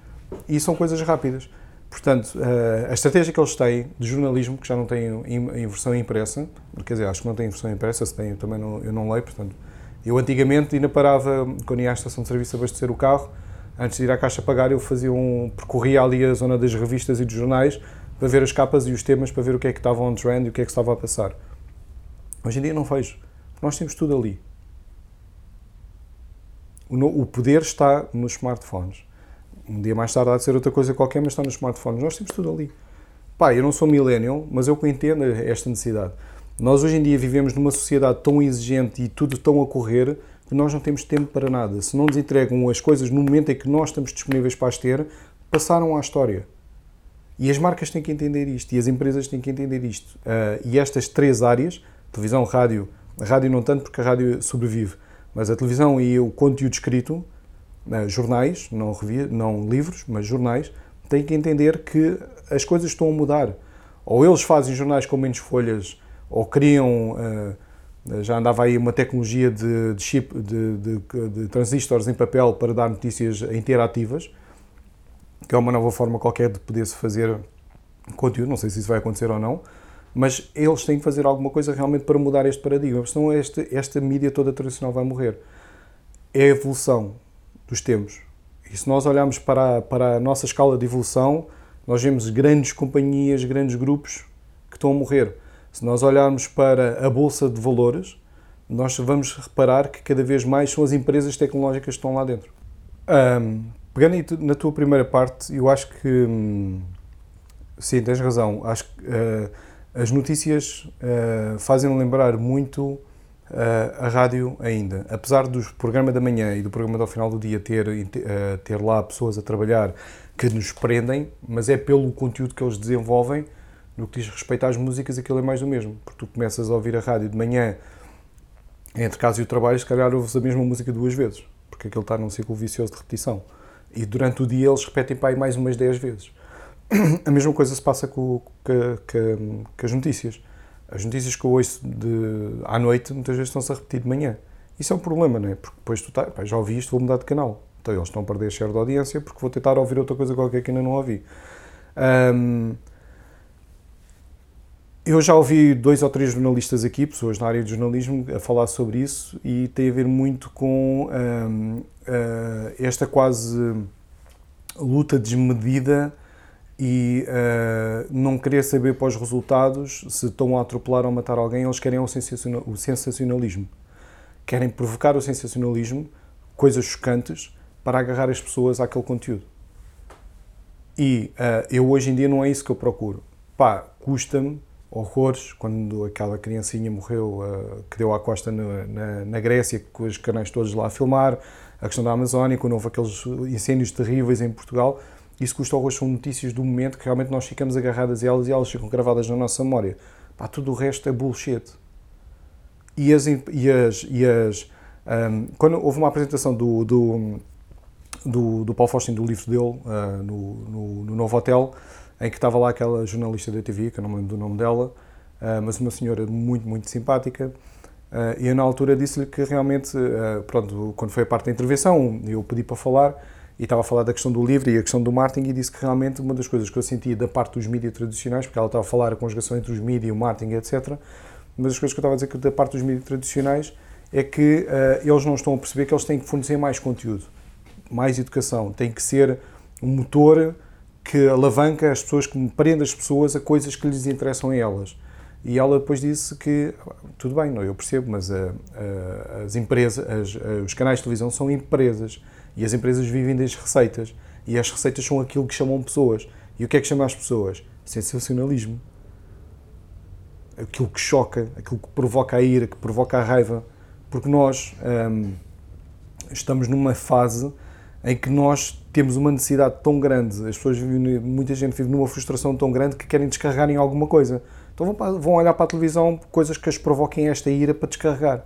e são coisas rápidas. Portanto, uh, a estratégia que eles têm de jornalismo, que já não tem em, versão impressa, quer dizer, acho que não tem em versão impressa, se tem, eu também não, eu não leio, portanto, eu antigamente ainda parava, quando ia à estação de serviço abastecer o carro, antes de ir à caixa pagar, eu fazia um, percorria ali a zona das revistas e dos jornais, para ver as capas e os temas, para ver o que é que estava on trend e o que é que estava a passar. Hoje em dia não vejo. Nós temos tudo ali. O poder está nos smartphones. Um dia mais tarde há de ser outra coisa qualquer, mas está nos smartphones. Nós temos tudo ali. Pá, eu não sou millennial, mas eu entendo esta necessidade. Nós hoje em dia vivemos numa sociedade tão exigente e tudo tão a correr, que nós não temos tempo para nada. Se não nos entregam as coisas no momento em que nós estamos disponíveis para as ter, passaram à história. E as marcas têm que entender isto, e as empresas têm que entender isto. Uh, e estas três áreas, televisão, rádio, rádio não tanto porque a rádio sobrevive, mas a televisão e o conteúdo escrito, uh, jornais, não, revia, não livros, mas jornais, têm que entender que as coisas estão a mudar. Ou eles fazem jornais com menos folhas, ou criam. Uh, já andava aí uma tecnologia de, de chip, de, de, de transistores em papel para dar notícias interativas que é uma nova forma qualquer de poder-se fazer conteúdo, não sei se isso vai acontecer ou não, mas eles têm que fazer alguma coisa realmente para mudar este paradigma, senão esta, esta mídia toda tradicional vai morrer. É a evolução dos tempos. E se nós olharmos para a, para a nossa escala de evolução, nós vemos grandes companhias, grandes grupos que estão a morrer. Se nós olharmos para a bolsa de valores, nós vamos reparar que cada vez mais são as empresas tecnológicas que estão lá dentro. Um, Pegando na tua primeira parte, eu acho que hum, sim, tens razão. Acho que uh, as notícias uh, fazem lembrar muito uh, a rádio ainda. Apesar do programa da manhã e do programa do final do dia ter, ter lá pessoas a trabalhar que nos prendem, mas é pelo conteúdo que eles desenvolvem. No que diz respeito às músicas, aquilo é mais do mesmo. Porque tu começas a ouvir a rádio de manhã, entre casa e o trabalho, se calhar ouves a mesma música duas vezes, porque aquilo está num ciclo vicioso de repetição. E durante o dia eles repetem para aí mais umas 10 vezes. [clears throat] A mesma coisa se passa com, com, com, com, as notícias. As notícias que eu ouço de, à noite muitas vezes estão-se a repetir de manhã. Isso é um problema, não é? Porque depois tu tá, pá, já ouvi isto, vou mudar de canal. Então eles estão a perder a share de audiência porque vou tentar ouvir outra coisa qualquer que ainda não ouvi. Um, eu já ouvi dois ou três jornalistas aqui, pessoas na área de jornalismo, a falar sobre isso e tem a ver muito com um, uh, esta quase luta desmedida e uh, não querer saber os resultados se estão a atropelar ou matar alguém, eles querem o, o sensacionalismo. Querem provocar o sensacionalismo, coisas chocantes, para agarrar as pessoas àquele conteúdo. E uh, eu hoje em dia não é isso que eu procuro. Pá, custa-me horrores, quando aquela criancinha morreu, uh, que deu à costa na, na, Grécia, com os canais todos lá a filmar, a questão da Amazónia, quando houve aqueles incêndios terríveis em Portugal, isso custa horrores, são notícias do momento que realmente nós ficamos agarradas a elas e elas ficam gravadas na nossa memória. Pá, tudo o resto é bullshit. E as... E as, e as um, quando houve uma apresentação do, do, do, do Paulo Faustin, do livro dele, uh, no, no, no Novo Hotel, em que estava lá aquela jornalista da TV, que eu não me lembro do nome dela, uh, mas uma senhora muito, muito simpática, uh, e eu na altura disse-lhe que realmente, uh, pronto, quando foi a parte da intervenção, eu pedi para falar, e estava a falar da questão do livro e a questão do marketing, e disse que realmente uma das coisas que eu sentia da parte dos mídias tradicionais, porque ela estava a falar a conjugação entre os mídias, o marketing, etc., uma das coisas que eu estava a dizer que da parte dos mídias tradicionais é que eles não estão a perceber que eles têm que fornecer mais conteúdo, mais educação, tem que ser um motor que alavanca as pessoas, que prende as pessoas a coisas que lhes interessam a elas. E ela depois disse que, tudo bem, não, eu percebo, mas a, a, as empresas, as, os canais de televisão são empresas e as empresas vivem das receitas e as receitas são aquilo que chamam pessoas. E o que é que chama as pessoas? Sensacionalismo. Aquilo que choca, aquilo que provoca a ira, que provoca a raiva, porque nós hum, estamos numa fase em que nós temos uma necessidade tão grande, as pessoas vivem, muita gente vive numa frustração tão grande que querem descarregar em alguma coisa. Então vão, para, vão olhar para a televisão coisas que as provoquem esta ira para descarregar.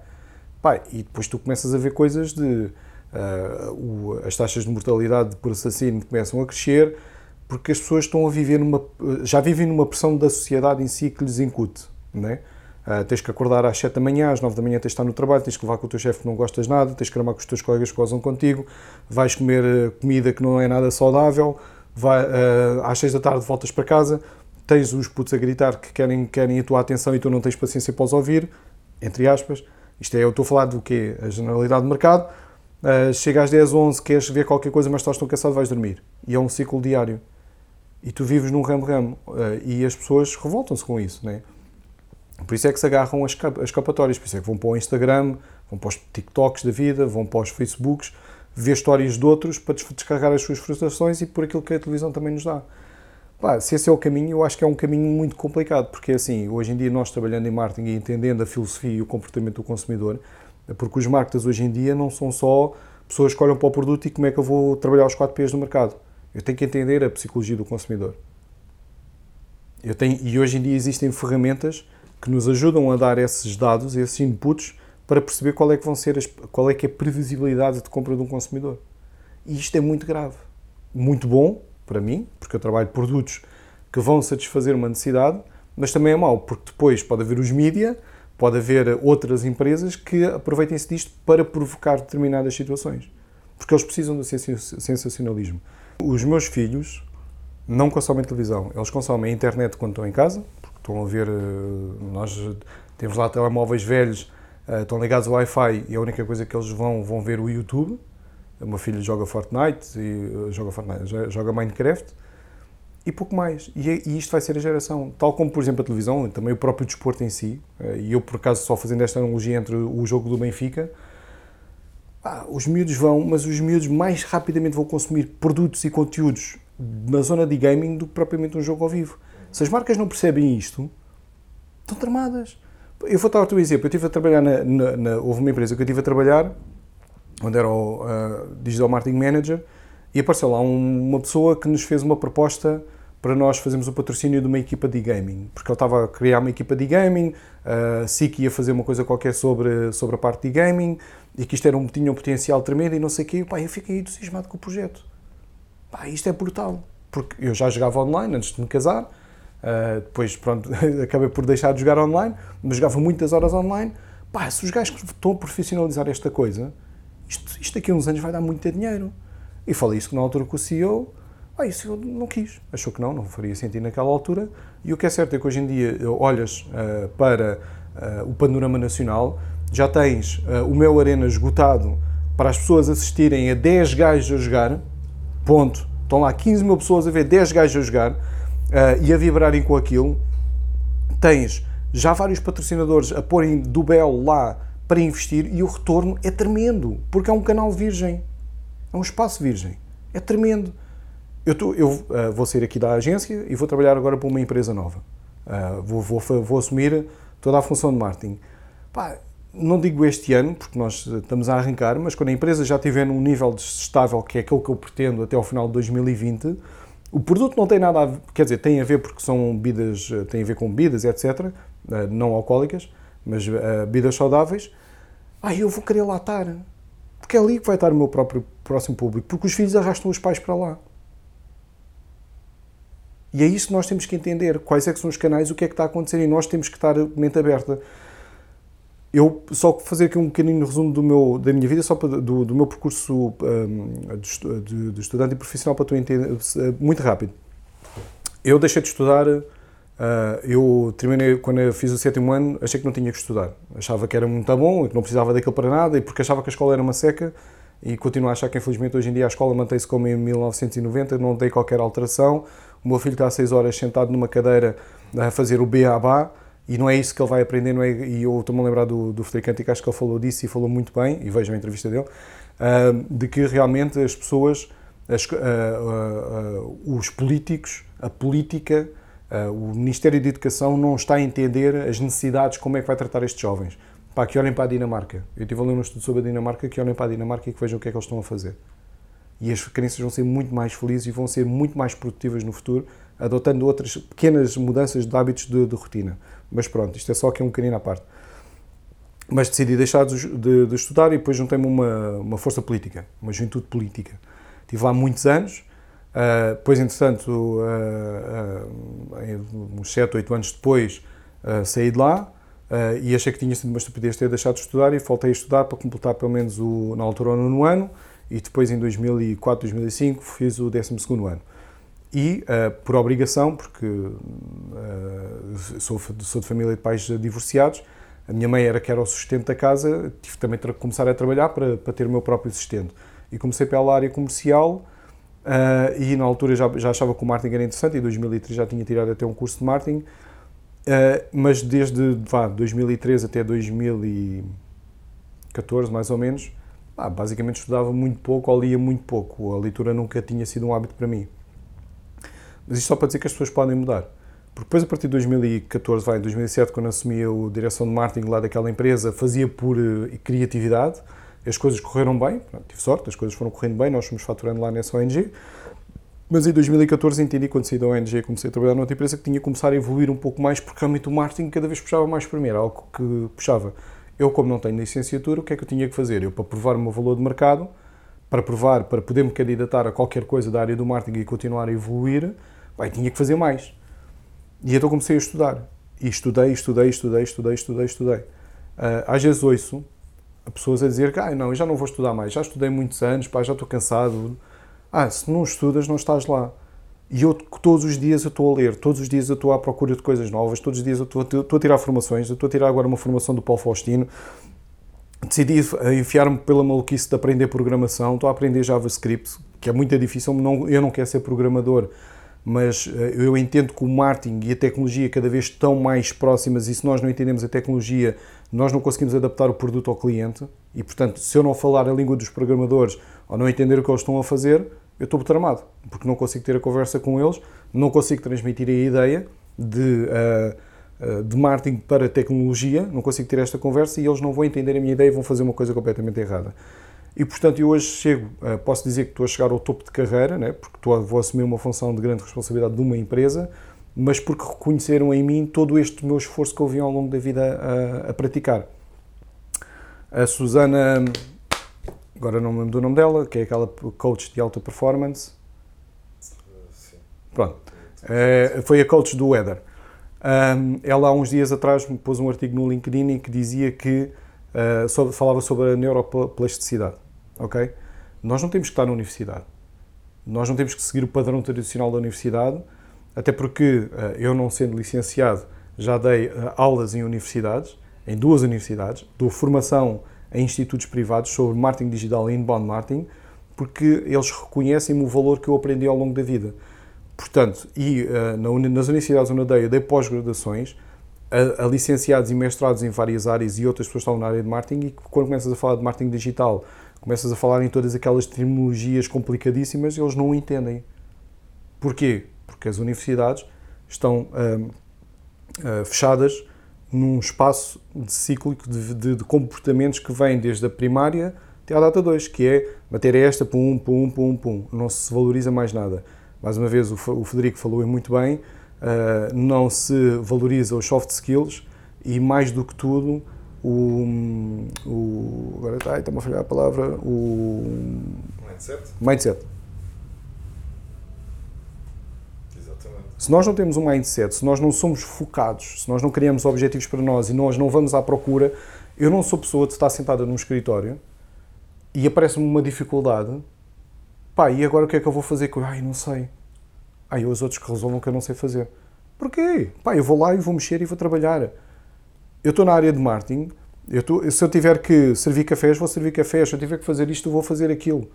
Pai, e depois tu começas a ver coisas de. Uh, o, as taxas de mortalidade por assassino começam a crescer porque as pessoas estão a viver numa. já vivem numa pressão da sociedade em si que lhes incute. Não é? Uh, tens que acordar às 7 da manhã, às 9 da manhã tens de estar no trabalho, tens que levar com o teu chefe que não gostas nada, tens que cramar com os teus colegas que gozam contigo, vais comer uh, comida que não é nada saudável, vai, uh, às 6 da tarde voltas para casa, tens os putos a gritar que querem, querem a tua atenção e tu não tens paciência para os ouvir, entre aspas. Isto é, eu estou a falar do quê? A generalidade do mercado. Uh, chega às 10, 11, queres ver qualquer coisa, mas estás tão cansado, vais dormir. E é um ciclo diário. E tu vives num ramo-ramo. e as pessoas revoltam-se com isso, não é? Por isso é que se agarram as escapatórias, por isso é que vão para o Instagram, vão para os TikToks da vida, vão para os Facebooks, ver histórias de outros para descarregar as suas frustrações e por aquilo que a televisão também nos dá. Pá, se esse é o caminho, eu acho que é um caminho muito complicado, porque assim, hoje em dia nós trabalhando em marketing e entendendo a filosofia e o comportamento do consumidor, Porque os marketers hoje em dia não são só pessoas que olham para o produto e como é que eu vou trabalhar os 4 P's no mercado. Eu tenho que entender a psicologia do consumidor. Eu tenho, e hoje em dia existem ferramentas que nos ajudam a dar esses dados, esses inputs, para perceber qual é que vão ser as, qual é que é a previsibilidade de compra de um consumidor. E isto é muito grave. Muito bom para mim, porque eu trabalho produtos que vão satisfazer uma necessidade, mas também é mau, porque depois pode haver os mídia, pode haver outras empresas que aproveitem-se disto para provocar determinadas situações. Porque eles precisam do sensacionalismo. Os meus filhos não consomem televisão, eles consomem a internet quando estão em casa, estão ver. Eh, nós temos lá telemóveis velhos, eh, estão ligados ao Wi-Fi e a única coisa que eles vão, vão ver o YouTube. O meu filho joga Fortnite, e, eh, joga, Fortnite, joga Minecraft e pouco mais. E, e, isto vai ser a geração. Tal como, por exemplo, a televisão, também o próprio desporto em si. E eu, por acaso, só fazendo esta analogia entre o jogo do Benfica, ah, os miúdos vão, mas os miúdos mais rapidamente vão consumir produtos e conteúdos na zona de gaming do que propriamente um jogo ao vivo. Se as marcas não percebem isto, estão tramadas. Eu vou dar o teu exemplo. Eu estive a trabalhar na, na, na, Houve uma empresa que eu estive a trabalhar, onde era o uh, Digital Marketing Manager, e apareceu lá um, uma pessoa que nos fez uma proposta para nós fazermos o patrocínio de uma equipa de gaming, porque ele estava a criar uma equipa de gaming, a uh, SIC ia fazer uma coisa qualquer sobre, sobre a parte de gaming, e que isto era um, tinha um potencial tremendo e não sei o quê. Pá, eu fiquei entusiasmado com o projeto. Pá, isto é brutal. Porque eu já jogava online antes de me casar, uh, depois, pronto, [laughs] acabei por deixar de jogar online, mas jogava muitas horas online. Pá, se os gajos estão a profissionalizar esta coisa, isto, isto daqui a uns anos vai dar muito dinheiro. E falei isso na altura com o CEO, ah, isso eu não quis. Achou que não, não faria sentido naquela altura. E o que é certo é que hoje em dia olhas uh, para uh, o panorama nacional, já tens o meu Arena esgotado para as pessoas assistirem a 10 gajos a jogar, ponto. Estão lá 15 mil pessoas a ver 10 gajos a jogar uh, e a vibrarem com aquilo. Tens já vários patrocinadores a porem do Bel lá para investir e o retorno é tremendo, porque é um canal virgem, é um espaço virgem, é tremendo. Eu, tô, eu uh, vou sair aqui da agência e vou trabalhar agora para uma empresa nova. Uh, vou, vou, vou assumir toda a função de marketing. Pá, não digo este ano, porque nós estamos a arrancar, mas quando a empresa já estiver num nível estável, que é aquilo que eu pretendo até ao final de 2020, o produto não tem nada a ver, quer dizer, tem a ver porque são bebidas, tem a ver com bebidas, etc., eh, não alcoólicas, mas uh, bebidas saudáveis, ah, eu vou querer lá estar. Porque é ali que vai estar o meu próprio próximo público, porque os filhos arrastam os pais para lá. E é isso que nós temos que entender, quais é que são os canais, o que é que está a acontecer, e nós temos que estar mente aberta eu só fazer aqui um pequenino resumo do meu, da minha vida, só para, do, do meu percurso um, de, de, estudante e profissional para tu entender, muito rápido. Eu deixei de estudar, uh, eu terminei, quando eu fiz o sétimo ano, achei que não tinha que estudar. Achava que era muito bom que não precisava daquilo para nada, e porque achava que a escola era uma seca, e continuo a achar que infelizmente hoje em dia a escola mantém-se como em 1990, não tem qualquer alteração. O meu filho está há seis horas sentado numa cadeira a fazer o beabá, e não é isso que ele vai aprender, não é, e eu estou-me a lembrar do, do Frederico que acho que ele falou disso e falou muito bem, e vejo a entrevista dele, uh, de que realmente as pessoas, as, uh, uh, os políticos, a política, o Ministério da Educação não está a entender as necessidades, como é que vai tratar estes jovens. Pá, que olhem para a Dinamarca. Eu estive a ler um estudo sobre a Dinamarca, que olhem para a Dinamarca e que vejam o que é que eles estão a fazer. E as crianças vão ser muito mais felizes e vão ser muito mais produtivas no futuro, adotando outras pequenas mudanças de hábitos de, de rotina. Mas pronto, isto é só aqui um bocadinho à parte. Mas decidi deixar de, de, de estudar e depois juntei-me uma, uma força política, uma juventude política. Estive lá muitos anos, uh, depois, entretanto, uh, uh, uns 7, 8 anos depois, saí de lá e achei que tinha sido uma estupidez ter deixado de estudar e voltei a estudar para completar pelo menos o, na altura o nono ano e depois em 2004, 2005 fiz o 12 ano e uh, por obrigação, porque uh, sou, sou, de família de pais divorciados, a minha mãe era que era o sustento da casa, tive também de começar a trabalhar para, para ter o meu próprio sustento. E comecei pela área comercial uh, e na altura já, já achava que o marketing era interessante, em 2003 já tinha tirado até um curso de marketing, mas desde vá, 2013 até 2014, mais ou menos, basicamente estudava muito pouco ou lia muito pouco. A leitura nunca tinha sido um hábito para mim. Mas isto só para dizer que as pessoas podem mudar. Porque depois, a partir de 2014, vai, 2007, quando assumi a direção de marketing lá daquela empresa, fazia por uh, criatividade, as coisas correram bem, tive sorte, as coisas foram correndo bem, nós fomos faturando lá nessa ONG, mas em 2014 entendi, quando saí da ONG e comecei a trabalhar noutra empresa, que tinha que começar a evoluir um pouco mais, porque realmente o marketing cada vez puxava mais para mim, era algo que puxava. Eu, como não tenho licenciatura, o que é que eu tinha que fazer? Eu, para provar o meu valor de mercado, para provar, para poder me candidatar a qualquer coisa da área do marketing e continuar a evoluir, bem, tinha que fazer mais. E então comecei a estudar. E estudei, estudei, estudei, estudei, estudei, estudei. Uh, às vezes ouço pessoas a dizer que ah, não, eu já não vou estudar mais, já estudei muitos anos, pá, já estou cansado. Ah, se não estudas, não estás lá. E eu todos os dias eu estou a ler, todos os dias eu estou à procura de coisas novas, todos os dias eu estou, estou a tirar formações, eu estou a tirar agora uma formação do Paulo Faustino, decidi enfiar-me pela maluquice de aprender programação, estou a aprender JavaScript, que é muito difícil, não, eu não quero ser programador, mas eh, eu entendo que o marketing e a tecnologia cada vez estão mais próximas e se nós não entendemos a tecnologia, nós não conseguimos adaptar o produto ao cliente e, portanto, se eu não falar a língua dos programadores ou não entender o que eles estão a fazer, eu estou tramado, porque não consigo ter a conversa com eles, não consigo transmitir a ideia de, uh, uh, de marketing para tecnologia, não consigo ter esta conversa e eles não vão entender a minha ideia e vão fazer uma coisa completamente errada. E, portanto, eu hoje chego, eh, posso dizer que estou a chegar ao topo de carreira, né, porque estou a, vou assumir uma função de grande responsabilidade de uma empresa, mas porque reconheceram em mim todo este meu esforço que eu vim ao longo da vida a, a praticar. A Susana, agora não me lembro do nome dela, que é aquela coach de alta performance. Sim. Pronto. É, foi a coach do Weather. Um, ela há uns dias atrás me pôs um artigo no LinkedIn em que dizia que uh, sobre, falava sobre a neuroplasticidade ok? Nós não temos que estar na universidade. Nós não temos que seguir o padrão tradicional da universidade, até porque eh, eu, não sendo licenciado, já dei eh, aulas em universidades, em duas universidades, dou formação em institutos privados sobre marketing digital e inbound marketing, porque eles reconhecem o valor que eu aprendi ao longo da vida. Portanto, e uh, nas universidades onde eu dei, eu dei pós-graduações a, a, licenciados e mestrados em várias áreas e outras pessoas estão na área de marketing e quando começas a falar de marketing digital começas a falar em todas aquelas terminologias complicadíssimas eles não entendem. Porquê? Porque as universidades estão uh, uh, fechadas num espaço de cíclico de, de, de, comportamentos que vem desde a primária até à data 2, que é matéria esta, pum, pum, pum, pum. Não se valoriza mais nada. Mais uma vez, o, o Federico falou muito bem, uh, não se valoriza os soft skills e, mais do que tudo, o, o agora está, está-me a falhar a palavra, o mindset. mindset. Exatamente. Se nós não temos um mindset, se nós não somos focados, se nós não criamos objetivos para nós e nós não vamos à procura, eu não sou pessoa de estar sentada num escritório e aparece-me uma dificuldade, pá, e agora o que é que eu vou fazer? Ai, não sei. Ai, os outros que resolvam que eu não sei fazer. Porquê? Pá, eu vou lá e vou mexer e vou trabalhar eu estou na área de marketing, eu estou, se eu tiver que servir cafés, vou servir cafés, se eu tiver que fazer isto, vou fazer aquilo.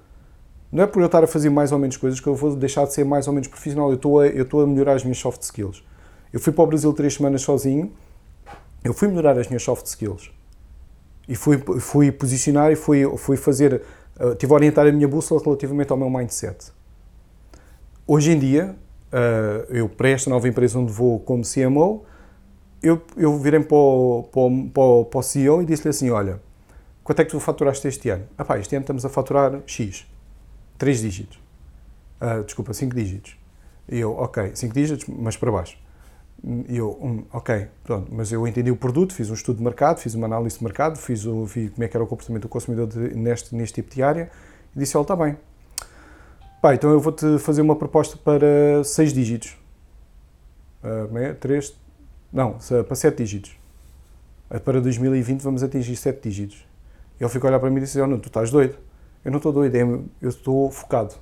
Não é por eu estar a fazer mais ou menos coisas que eu vou deixar de ser mais ou menos profissional, eu estou a, eu estou a melhorar as minhas soft skills. Eu fui para o Brasil três semanas sozinho, eu fui melhorar as minhas soft skills. E fui, fui posicionar e fui, fui fazer, uh, tive a orientar a minha bússola relativamente ao meu mindset. Hoje em dia, uh, eu para esta nova empresa onde vou como CMO, eu, eu virei para o, para, o, para, o, CEO e disse-lhe assim: Olha, quanto é que tu faturaste este ano? Ah, pá, este ano estamos a faturar X, 3 dígitos. Uh, desculpa, 5 dígitos. E eu, ok, 5 dígitos, mas para baixo. E eu, um, ok, pronto, mas eu entendi o produto, fiz um estudo de mercado, fiz uma análise de mercado, fiz o, vi como é que era o comportamento do consumidor de, neste, neste tipo de área e disse: Olha, está bem. Pá, então eu vou-te fazer uma proposta para 6 dígitos. Uh, 3, não, para 7 dígitos. Para 2020 vamos atingir 7 dígitos. Ele ficou a olhar para mim e disse: oh, não, tu estás doido. Eu não estou doido, é, eu estou focado.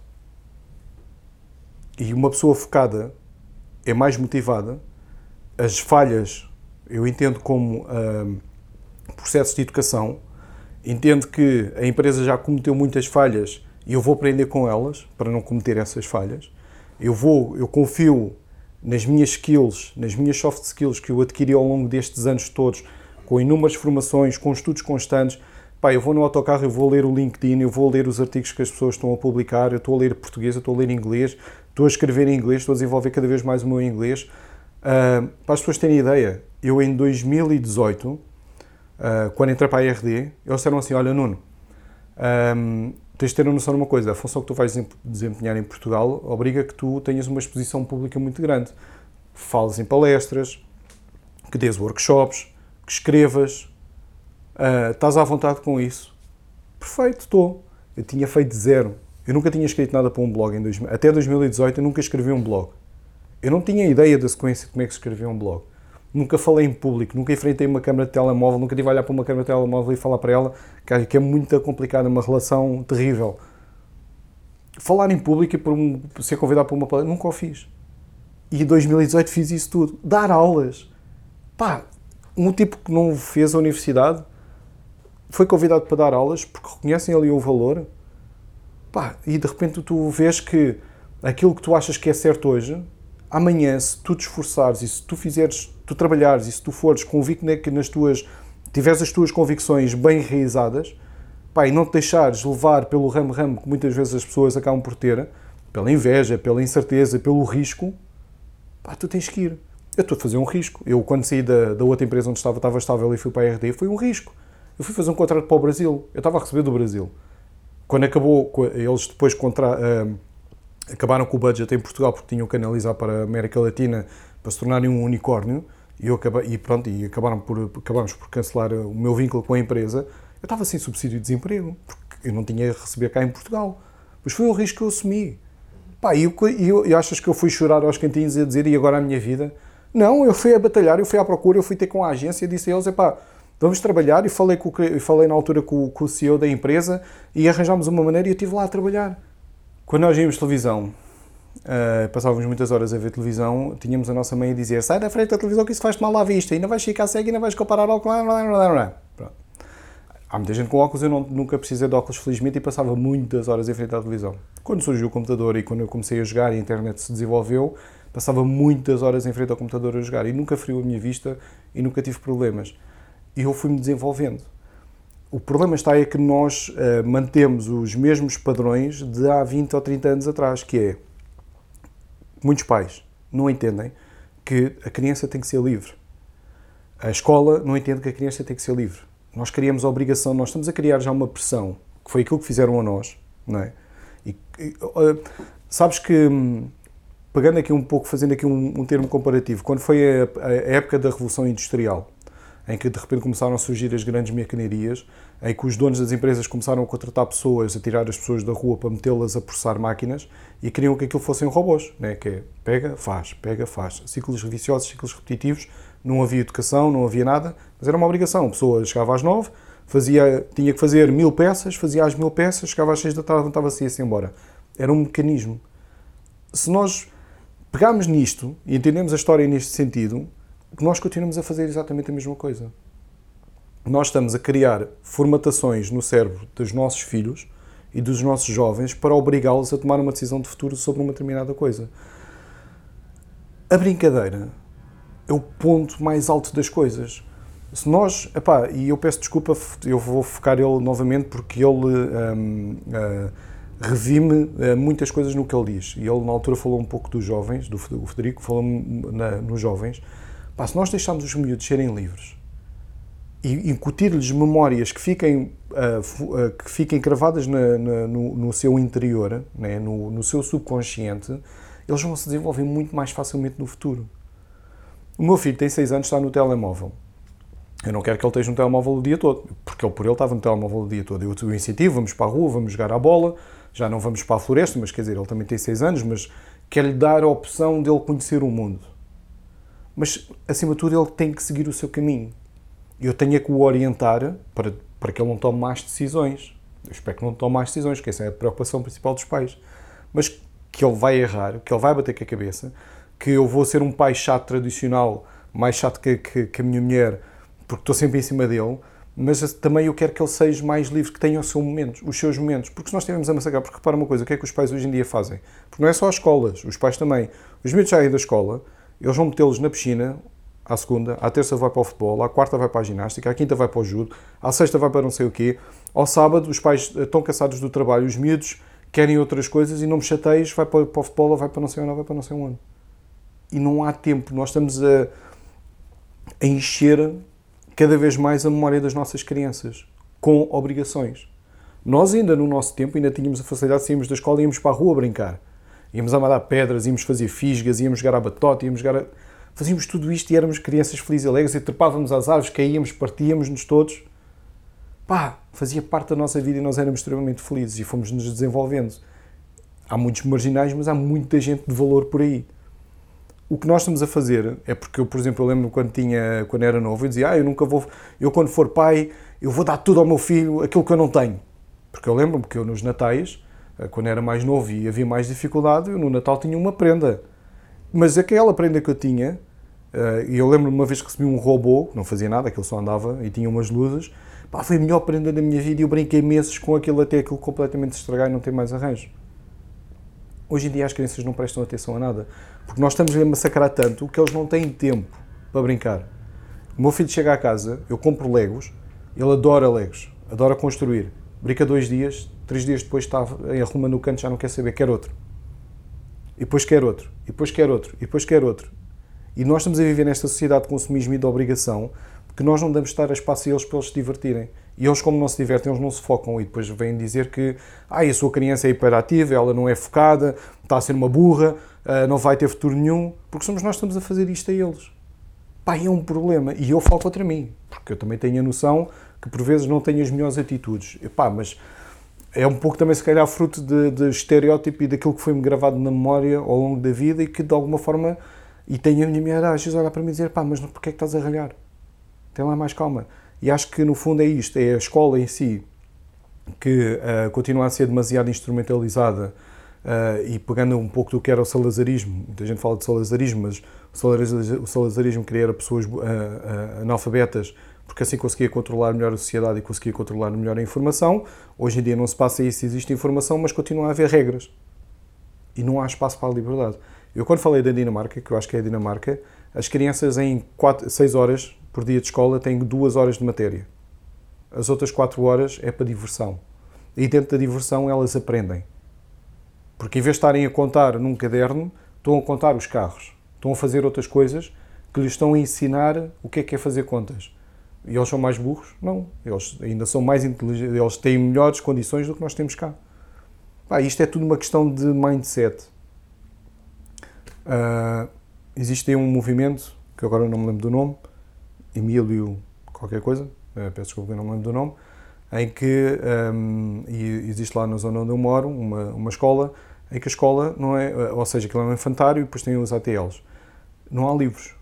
E uma pessoa focada é mais motivada. As falhas eu entendo como uh, processos de educação. Entendo que a empresa já cometeu muitas falhas e eu vou aprender com elas para não cometer essas falhas. Eu vou, eu confio nas minhas skills, nas minhas soft skills que eu adquiri ao longo destes anos todos, com inúmeras formações, com estudos constantes. Pá, eu vou no autocarro, eu vou ler o LinkedIn, eu vou ler os artigos que as pessoas estão a publicar, eu estou a ler português, eu estou a ler inglês, estou a escrever em inglês, estou a desenvolver cada vez mais o meu inglês. Uh, para as pessoas terem ideia, eu em 2018, uh, quando entrei para a IRD, eles disseram assim: Olha, Nuno, um, tens de ter a noção de uma coisa: a função que tu vais desempenhar em Portugal obriga que tu tenhas uma exposição pública muito grande. Fales em palestras, que dês workshops, que escrevas, uh, estás à vontade com isso. Perfeito, estou. Eu tinha feito zero. Eu nunca tinha escrito nada para um blog. Em dois, até 2018 eu nunca escrevi um blog. Eu não tinha ideia da sequência de como é que escrevia um blog. Nunca falei em público, nunca enfrentei uma câmera de telemóvel, nunca tive a olhar para uma câmera de telemóvel e falar para ela que é muito complicado, uma relação terrível. Falar em público e por, um, ser convidado para uma palestra, nunca o fiz. E em 2018 fiz isso tudo. Dar aulas. Pá, um tipo que não fez a universidade foi convidado para dar aulas porque reconhecem ali o valor. Pá, e de repente tu vês que aquilo que tu achas que é certo hoje amanhã, se tu te esforçares e se tu fizeres, tu trabalhares e se tu fores convicto nas tuas, tiveres as tuas convicções bem realizadas, pá, e não te deixares levar pelo ramo-ramo que muitas vezes as pessoas acabam por ter, pela inveja, pela incerteza, pelo risco, pá, tu tens que ir. Eu estou a fazer um risco. Eu, quando saí da, da outra empresa onde estava, estava estável e fui para a RD, foi um risco. Eu fui fazer um contrato para o Brasil. Eu estava a receber do Brasil. Quando acabou, eles depois contra, uh, acabaram com o budget em Portugal porque tinham que analisar para a América Latina para se tornarem um unicórnio e, eu acabei, e pronto, e acabaram por, acabamos por cancelar o meu vínculo com a empresa, eu estava sem subsídio de desemprego, porque eu não tinha a receber cá em Portugal. Mas foi um risco que eu assumi. Pá, e, eu, eu, achas que eu fui chorar aos cantinhos e a dizer, e agora a minha vida? Não, eu fui a batalhar, eu fui à procura, eu fui ter com a agência disse a eles, pá, vamos trabalhar, e falei, com, falei na altura com, com o CEO da empresa e arranjámos uma maneira e eu estive lá a trabalhar. Quando nós víamos televisão, uh, passávamos muitas horas a ver televisão, tínhamos a nossa mãe a dizer sai da frente da televisão que isso faz-te mal à vista, ainda vais ficar cego, ainda vais comparar óculos... Há muita gente com óculos, eu não, nunca precisei de óculos, felizmente, e passava muitas horas em frente à televisão. Quando surgiu o computador e quando eu comecei a jogar e a internet se desenvolveu, passava muitas horas em frente ao computador a jogar e nunca feriu a minha vista e nunca tive problemas. E eu fui-me desenvolvendo. O problema está é que nós uh, mantemos os mesmos padrões de há 20 ou 30 anos atrás, que é muitos pais não entendem que a criança tem que ser livre. A escola não entende que a criança tem que ser livre. Nós criamos a obrigação, nós estamos a criar já uma pressão, que foi aquilo que fizeram a nós, não é? E, uh, sabes que, hum, pegando aqui um pouco, fazendo aqui um, um termo comparativo, quando foi a, a época da Revolução Industrial, em que de repente começaram a surgir as grandes maquinarias, em que os donos das empresas começaram a contratar pessoas, a tirar as pessoas da rua para metê-las a processar máquinas e queriam que aquilo fossem robôs, né? que é pega, faz, pega, faz. Ciclos viciosos, ciclos repetitivos, não havia educação, não havia nada, mas era uma obrigação. A pessoa chegava às nove, fazia, tinha que fazer mil peças, fazia as mil peças, chegava às seis da tarde, estava-se ia-se embora. Era um mecanismo. Se nós pegarmos nisto e entendemos a história neste sentido, nós continuamos a fazer exatamente a mesma coisa. Nós estamos a criar formatações no cérebro dos nossos filhos e dos nossos jovens para obrigá-los a tomar uma decisão de futuro sobre uma determinada coisa. A brincadeira é o ponto mais alto das coisas. Se nós, epá, e eu peço desculpa, eu vou focar ele novamente porque ele um, uh, hum, revi-me uh, muitas coisas no que ele diz. E ele na altura falou um pouco dos jovens, do Federico falou nos jovens, Pá, se nós deixarmos os miúdos serem livres e incutir-lhes memórias que fiquem, uh, uh, que fiquem cravadas na, na, no, no, seu interior, né, no, no, seu subconsciente, eles vão se desenvolver muito mais facilmente no futuro. O meu filho tem 6 anos, está no telemóvel. Eu não quero que ele esteja no telemóvel o dia todo, porque ele por ele estava no telemóvel o dia todo. Eu o incentivo, vamos para a rua, vamos jogar à bola, já não vamos para a floresta, mas quer dizer, ele também tem 6 anos, mas quero-lhe dar a opção dele conhecer o mundo mas acima de tudo ele tem que seguir o seu caminho. Eu tenho que o orientar para, para que ele não tome más decisões. Eu espero que não tome más decisões, que essa é a preocupação principal dos pais. Mas que ele vai errar, que ele vai bater com a cabeça, que eu vou ser um pai chato tradicional, mais chato que, que, que a minha mulher, porque estou sempre em cima dele, mas também eu quero que ele seja mais livre, que tenha o seu momento, os seus momentos, porque se nós estivermos a massacrar, porque repara uma coisa, o que é que os pais hoje em dia fazem? Porque não é só as escolas, os pais também. Os miúdos saem da escola, eles vão metê-los na piscina à segunda, à terça vai para o futebol, à quarta vai para a ginástica, à quinta vai para o judo, à sexta vai para não sei o quê. Ao sábado, os pais estão cansados do trabalho, os miúdos querem outras coisas e não me chateias, vai para, o futebol, vai para não sei onde, vai para não sei onde. e não há tempo. Nós estamos a, a encher cada vez mais a memória das nossas crianças com obrigações. Nós ainda no nosso tempo ainda tínhamos a facilidade de sairmos da escola e íamos para a rua brincar. Íamos mandar pedras, íamos fazer fisgas, íamos jogar a batota, íamos jogar a... Fazíamos tudo isto e éramos crianças felizes e alegres e trepávamos às árvores, caíamos, partíamos-nos todos. Pá, fazia parte da nossa vida e nós éramos extremamente felizes e fomos nos desenvolvendo. Há muitos marginais, mas há muita gente de valor por aí. O que nós estamos a fazer é porque eu, por exemplo, eu lembro quando tinha, quando era novo, eu dizia, ah, eu nunca vou, eu quando for pai, eu vou dar tudo ao meu filho, aquilo que eu não tenho. Porque eu lembro-me que eu nos natais, quando era mais novo e havia mais dificuldade, eu no Natal tinha uma prenda. Mas aquela prenda que eu tinha, eh, e eu lembro-me uma vez que recebi um robô, não fazia nada, aquele só andava e tinha umas luzes, pá, foi a melhor prenda da minha vida e eu brinquei meses com aquilo até aquilo completamente estragar e não ter mais arranjo. Hoje em dia as crianças não prestam atenção a nada, porque nós estamos a massacrar tanto que eles não têm tempo para brincar. O meu filho chega à casa, eu compro Legos, ele adora Legos, adora construir. Brinca dois dias, três dias depois está arruma no canto, já não quer saber, quer outro. E depois quer outro, e depois quer outro, e depois quer outro. E nós estamos a viver nesta sociedade de consumismo e de obrigação que nós não damos estar a espaço a eles para eles se divertirem. E eles, como não se divertem, eles não se focam e depois vêm dizer que ah, a sua criança é hiperativa, ela não é focada, está a ser uma burra, ah, não vai ter futuro nenhum, porque somos nós que estamos a fazer isto a eles. Pá, é um problema. E eu falo contra mim, porque eu também tenho a noção que por vezes não tenho as melhores atitudes. E, pá, mas é um pouco também, se calhar, fruto de, de estereótipo e daquilo que foi-me gravado na memória ao longo da vida e que, de alguma forma, e tenho a minha mulher às vezes olhar para mim e dizer, pá, mas porquê é que estás a ralhar? Tem lá mais calma. E acho que, no fundo, é isto, é a escola em si que uh, continua a ser demasiado instrumentalizada uh, e pegando um pouco do que era o salazarismo, muita gente fala de salazarismo, mas o salazarismo queria pessoas uh, analfabetas porque assim conseguia controlar melhor a sociedade e conseguia controlar melhor a informação. Hoje em dia não se passa isso, existe informação, mas continua a haver regras. E não há espaço para a liberdade. Eu, quando falei da Dinamarca, que eu acho que é a Dinamarca, as crianças em 4, 6 horas por dia de escola têm 2 horas de matéria. As outras 4 horas é para diversão. E dentro da diversão elas aprendem. Porque em vez de estarem a contar num caderno, estão a contar os carros. Estão a fazer outras coisas que lhes estão a ensinar o que é que é fazer contas. E eles são mais burros? Não. Eles ainda são mais inteligentes, eles têm melhores condições do que nós temos cá. Pá, isto é tudo uma questão de mindset. Uh, existe um movimento, que agora não me lembro do nome, Emílio qualquer coisa, uh, peço desculpa que não me lembro do nome, em que um, existe lá na zona onde eu moro uma, uma escola em que a escola não é, ou seja, aquilo é um infantário e depois tem os ATLs. Não há livros.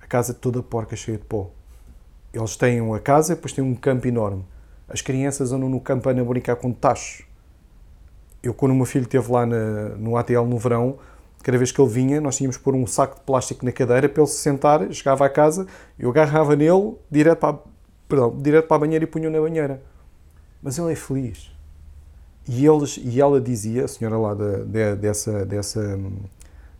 A casa é toda porca, cheia de pó. Eles têm uma casa, depois têm um campo enorme. As crianças andam no campo a brincar com tachos. Eu, quando o meu filho esteve lá na, no ATL no verão, cada vez que ele vinha, nós tínhamos que pôr um saco de plástico na cadeira para ele se sentar, chegava à casa, eu agarrava nele, direto para, perdão, direto para a banheira e punha na banheira. Mas ele é feliz. E, eles, e ela dizia, a senhora lá de, de, dessa, dessa um,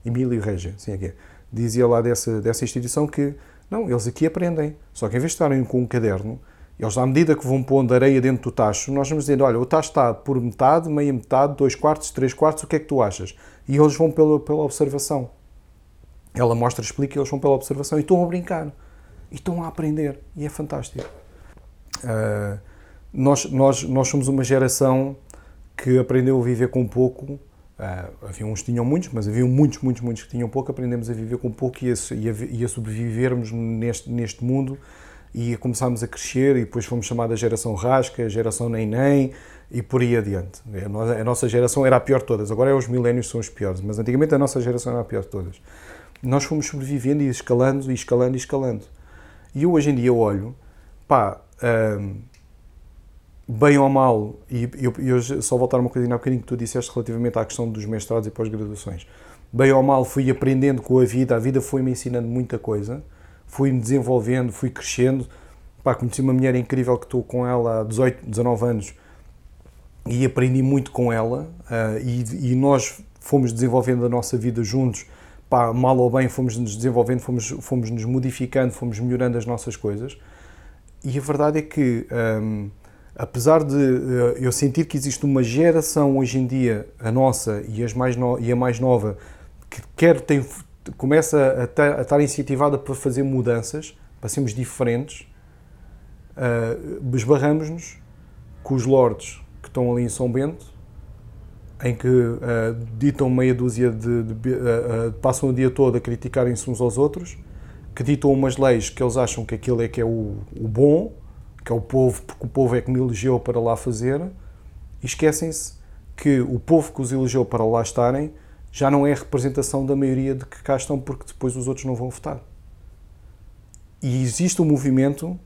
Emílio Regia, sim, aqui, é, dizia lá dessa, dessa instituição que não, eles aqui aprendem. Só que em vez de estarem com um caderno, eles, à medida que vão pondo areia dentro do tacho, nós vamos dizendo: olha, o tacho está por metade, meia metade, dois quartos, três quartos, o que é que tu achas? E eles vão pela, pela observação. Ela mostra, explica, e eles vão pela observação e estão a brincar. E estão a aprender. E é fantástico. Uh, nós, nós, nós somos uma geração que aprendeu a viver com pouco Uh, havia uns que tinham muitos, mas havia muitos, muitos, muitos que tinham pouco. Aprendemos a viver com pouco e a, e a, e a sobrevivermos neste, neste mundo e começámos a crescer e depois fomos chamada geração rasca, geração nem-nem e por aí adiante. A nossa geração era a pior de todas, agora é os milénios são os piores, mas antigamente a nossa geração era a pior de todas. Nós fomos sobrevivendo e escalando e escalando e escalando. E eu hoje em dia olho, pá, uh, bem ou mal, e eu, eu só voltar uma coisinha há bocadinho que tu disseste relativamente à questão dos mestrados e pós-graduações. Bem ou mal, fui aprendendo com a vida, a vida foi-me ensinando muita coisa, fui-me desenvolvendo, fui crescendo. Pá, conheci uma mulher incrível que estou com ela há 18, 19 anos e aprendi muito com ela uh, e, e, nós fomos desenvolvendo a nossa vida juntos, pá, mal ou bem fomos nos desenvolvendo, fomos, fomos nos modificando, fomos melhorando as nossas coisas e a verdade é que um, apesar de uh, eu sentir que existe uma geração hoje em dia, a nossa e, as mais no, e a mais nova, que quer tem, começa a, a estar incentivada para fazer mudanças, para sermos diferentes, uh, esbarramos-nos com os lords que estão ali em São Bento, em que uh, ditam meia dúzia de, de, de uh, passam o dia todo a criticarem-se uns aos outros, que ditam umas leis que eles acham que aquilo é que é o, o bom, que é o povo, porque o povo é que me elegeu para lá fazer, e esquecem-se que o povo que os elegeu para lá estarem já não é representação da maioria de que cá estão, porque depois os outros não vão votar. E existe um movimento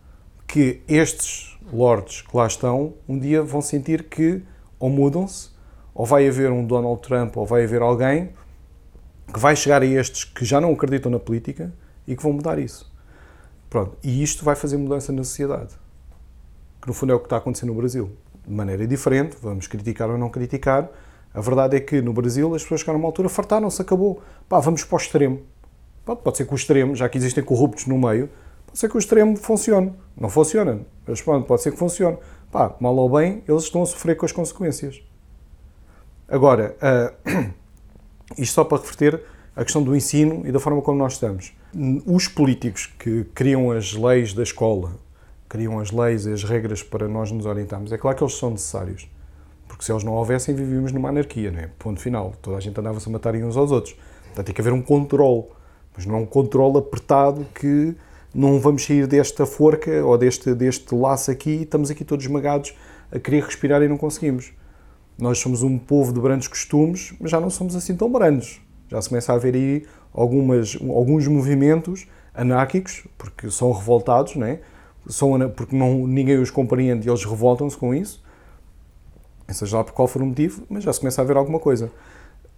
que estes lords que lá estão um dia vão sentir que ou mudam-se, ou vai haver um Donald Trump, ou vai haver alguém que vai chegar a estes que já não acreditam na política e que vão mudar isso. Pronto. E isto vai fazer mudança na sociedade. Que no fundo é o que está acontecendo no Brasil. De maneira diferente, vamos criticar ou não criticar, a verdade é que no Brasil as pessoas chegaram a uma altura, fartaram-se, acabou. Pá, vamos para o extremo. Pode, pode ser que o extremo, já que existem corruptos no meio, pode ser que o extremo funcione. Não funciona, mas pronto, pode ser que funcione. Pá, mal ou bem, eles estão a sofrer com as consequências. Agora, uh, [clears throat] isto só para reverter a questão do ensino e da forma como nós estamos. Os políticos que criam as leis da escola, criam as leis e as regras para nós nos orientarmos, é claro que eles são necessários. Porque se eles não houvessem, vivíamos numa anarquia, não é? Ponto final. Toda a gente andava-se a matar uns aos outros. Portanto, tem que haver um controle. Mas não é um controle apertado que não vamos sair desta forca ou deste, deste laço aqui e estamos aqui todos esmagados a querer respirar e não conseguimos. Nós somos um povo de brandos costumes, mas já não somos assim tão brandos. Já se começa a haver aí algumas, alguns movimentos anárquicos, porque são revoltados, não é? São, porque não, ninguém os compreende e eles revoltam-se com isso seja lá por qual for o motivo, mas já se começa a ver alguma coisa.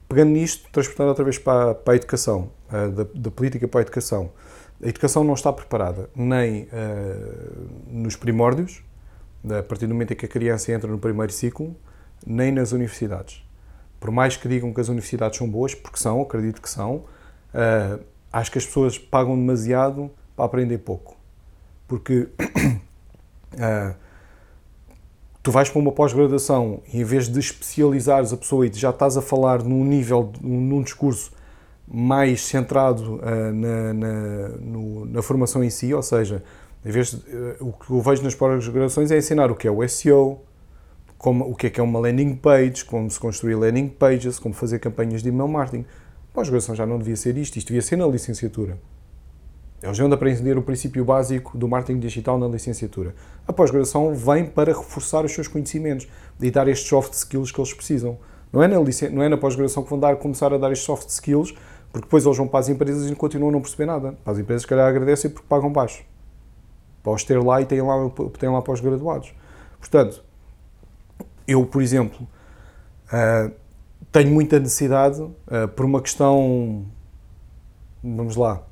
Pegando nisto, transportando outra vez para, para a educação, da, da, política para a educação. A educação não está preparada nem uh, nos primórdios, a partir do momento em que a criança entra no primeiro ciclo, nem nas universidades. Por mais que digam que as universidades são boas, porque são, acredito que são, uh, acho que as pessoas pagam demasiado para aprender pouco. Porque [clears throat] tu vais para uma pós-graduação e em vez de especializares a pessoa e já estás a falar num nível, num discurso mais centrado uh, na, na, no, na, formação em si, ou seja, em vez de, uh, o que eu vejo nas pós-graduações é ensinar o que é o SEO, como, o que é que é uma landing page, como se construir landing pages, como fazer campanhas de email marketing. Pós-graduação já não devia ser isto, isto devia ser na licenciatura. Eles vão aprender o princípio básico do marketing digital na licenciatura. A pós-graduação vem para reforçar os seus conhecimentos e dar estes soft skills que eles precisam. Não é na, não é na pós-graduação que vão dar, começar a dar estes soft skills, porque depois eles vão para as empresas e continuam a não perceber nada. Para as empresas, se calhar, agradecem porque pagam baixo. Para os ter lá e têm lá, têm lá pós-graduados. Portanto, eu, por exemplo, uh, tenho muita necessidade, uh, por uma questão, vamos lá,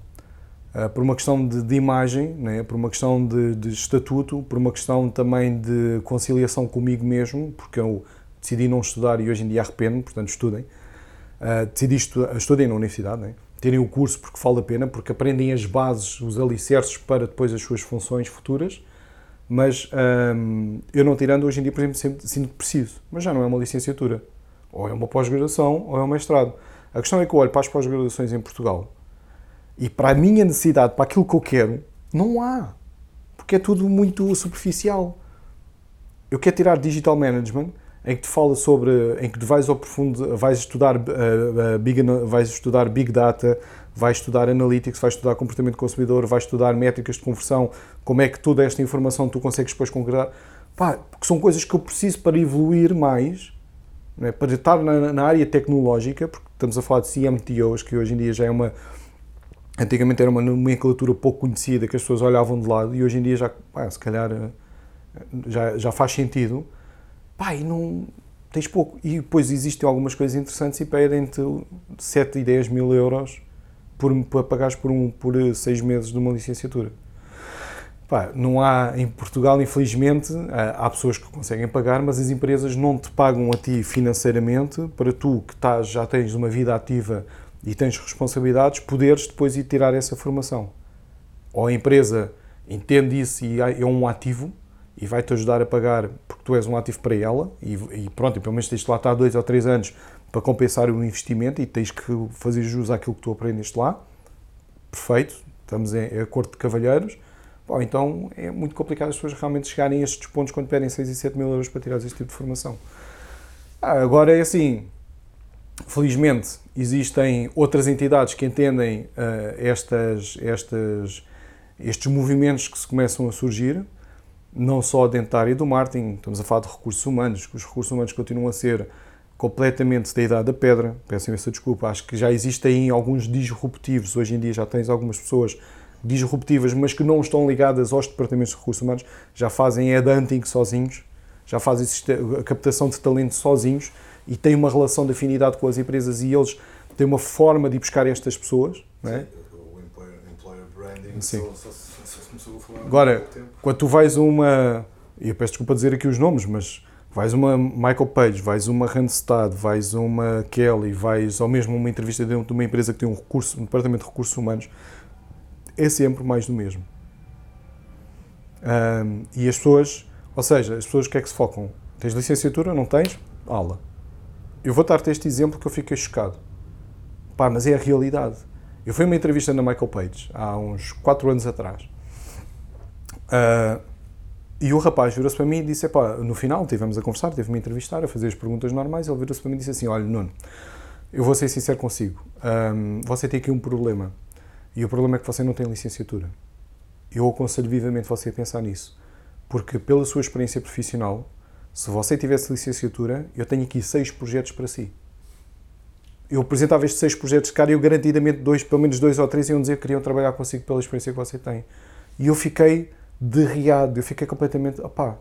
por uma questão de, de imagem, né? por uma questão de, de, estatuto, por uma questão também de conciliação comigo mesmo, porque eu decidi não estudar e hoje em dia arrependo, portanto estudem. Uh, decidi estudar, estudem na universidade, né? terem o curso porque vale a pena, porque aprendem as bases, os alicerces para depois as suas funções futuras, mas um, eu não tirando hoje em dia, por exemplo, sempre sinto preciso, mas já não é uma licenciatura, ou é uma pós-graduação ou é um mestrado. A questão é que eu olho para as pós-graduações em Portugal e para a minha necessidade, para aquilo que eu quero, não há. Porque é tudo muito superficial. Eu quero tirar Digital Management, em que te fala sobre, em que vais ao profundo, vais estudar, uh, uh, big, vais estudar Big Data, vais estudar Analytics, vais estudar comportamento do consumidor, vais estudar métricas de conversão, como é que toda esta informação tu consegues depois concretar. Pá, porque são coisas que eu preciso para evoluir mais, é? para estar na, na área tecnológica, porque estamos a falar de CMTOs, que hoje em dia já é uma Antigamente era uma nomenclatura pouco conhecida que as pessoas olhavam de lado e hoje em dia já, pá, se calhar, eh, já, já faz sentido. Pá, e não tens pouco. E depois existem algumas coisas interessantes e pedem-te 7 e 10 mil euros por, para pagares por, um, por seis meses de uma licenciatura. Pá, não há em Portugal, infelizmente, há pessoas que conseguem pagar, mas as empresas não te pagam a ti financeiramente para tu que estás, já tens uma vida ativa e tens responsabilidades, poderes depois ir tirar essa formação. Ou a empresa entende isso e é um ativo e vai-te ajudar a pagar porque tu és um ativo para ela e, e pronto, e pelo menos tens de lá estar dois ou três anos para compensar o investimento e tens que fazer jus àquilo que tu aprendeste lá. Perfeito, estamos em acordo de cavalheiros. Bom, então é muito complicado as pessoas realmente chegarem a estes pontos quando pedem 6 e 7 mil euros para tirar este tipo de formação. Ah, agora é assim, felizmente existem outras entidades que entendem uh, estas, estas, estes movimentos que se começam a surgir, não só dentro da área do marketing, estamos a falar de recursos humanos, que os recursos humanos continuam a ser completamente da idade da pedra, peço imensa desculpa, acho que já existem alguns disruptivos, hoje em dia já tens algumas pessoas disruptivas, mas que não estão ligadas aos departamentos de recursos humanos, já fazem headhunting sozinhos, já fazem a captação de talento sozinhos e têm uma relação de afinidade com as empresas e eles têm uma forma de ir buscar estas pessoas. Não é? O employer, employer branding Sim. Só, só, só começou a falar Agora, quando tu vais a uma, e eu peço desculpa dizer aqui os nomes, mas vais uma Michael Page, vais uma Randstad, vais uma Kelly, vais ou mesmo uma entrevista dentro de uma empresa que tem um, recurso, um departamento de recursos humanos, é sempre mais do mesmo. Um, e as pessoas, ou seja, as pessoas o que é que se focam? Tens licenciatura? Não tens? Aula. Eu vou dar-te este exemplo que eu fiquei chocado. Pá, mas é a realidade. Eu fui a uma entrevista na Michael Page há uns 4 anos atrás. Uh, e o rapaz virou-se para mim e disse: no final estivemos a conversar, teve-me a entrevistar, a fazer as perguntas normais. Ele virou-se para mim e disse assim: Olha, Nuno, eu vou ser sincero consigo. Um, você tem aqui um problema. E o problema é que você não tem licenciatura. Eu aconselho vivamente você a pensar nisso. Porque, pela sua experiência profissional, se você tivesse licenciatura, eu tenho aqui seis projetos para si. Eu apresentava estes seis projetos, cara, e eu garantidamente dois, pelo menos dois ou três iam dizer que queriam trabalhar consigo pela experiência que você tem. E eu fiquei derriado, eu fiquei completamente, opá,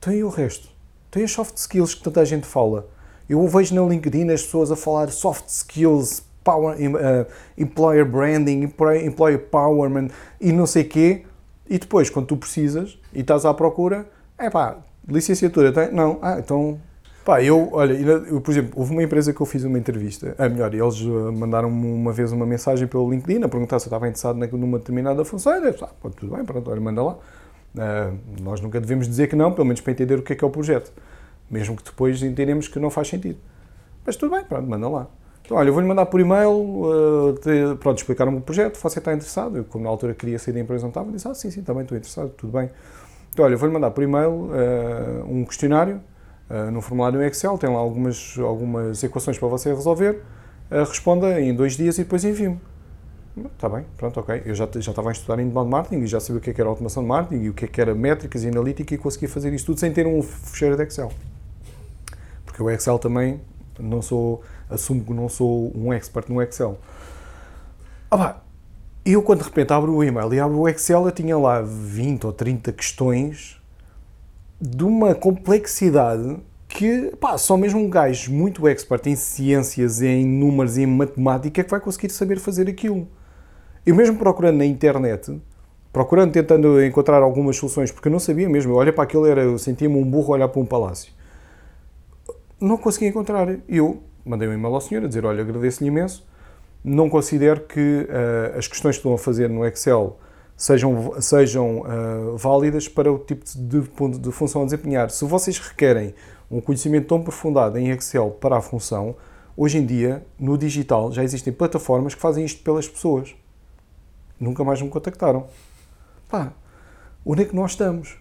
tem o resto? Tem as soft skills que tanta gente fala. Eu vejo na LinkedIn as pessoas a falar soft skills, power, uh, employer branding, employer empowerment e não sei quê. E depois, quando tu precisas e estás à procura, é pá, licenciatura tem? Não. Ah, então. Pá, eu, olha, eu, por exemplo, houve uma empresa que eu fiz uma entrevista, é melhor, eles eh, mandaram-me uma vez uma mensagem pelo LinkedIn a perguntar se eu estava interessado numa determinada função. Eu disse, ah, tudo bem, pronto, olha, manda lá. Uh, nós nunca devemos dizer que não, pelo menos para entender o que é que é o projeto. Mesmo que depois entendemos que não faz sentido. Mas tudo bem, pronto, manda lá. Então, olha, eu vou-lhe mandar por e-mail, uh, te, pronto, explicar-me o projeto, você está interessado? Eu, como na altura queria sair da empresa, não estava, disse, ah, sim, sim, também estou interessado, tudo bem. Então, olha, vou-lhe mandar por e-mail uh, um questionário, uh, no formulário Excel, tem lá algumas, algumas equações para você resolver, responda em dois dias e depois envie-me. Está bem, pronto, ok. Eu já, já estava a estudar inbound marketing e já sabia o que, é que era automação de marketing e o que, é que era métricas e analítica e conseguia fazer isso tudo sem ter um fecheiro de Excel. Porque o Excel também não sou assumo que não sou um expert no Excel. Ah pá, eu quando de repente abro o e-mail e abro o Excel, eu tinha lá 20 ou 30 questões de uma complexidade que, pá, só mesmo um gajo muito expert em ciências, em números e em matemática é que vai conseguir saber fazer aquilo. Eu mesmo procurando na internet, procurando, tentando encontrar algumas soluções, porque eu não sabia mesmo, olha para aquilo, era, eu sentia-me um burro olhar para um palácio. Não conseguia encontrar. Eu mandei um e-mail ao senhor a dizer, olha, agradeço-lhe imenso, não considero que uh, as questões que estão a fazer no Excel sejam, sejam uh, válidas para o tipo de, de, de, função a desempenhar. Se vocês requerem um conhecimento tão aprofundado em Excel para a função, hoje em dia, no digital, já existem plataformas que fazem isto pelas pessoas. Nunca mais me contactaram. Pá, onde é que nós estamos?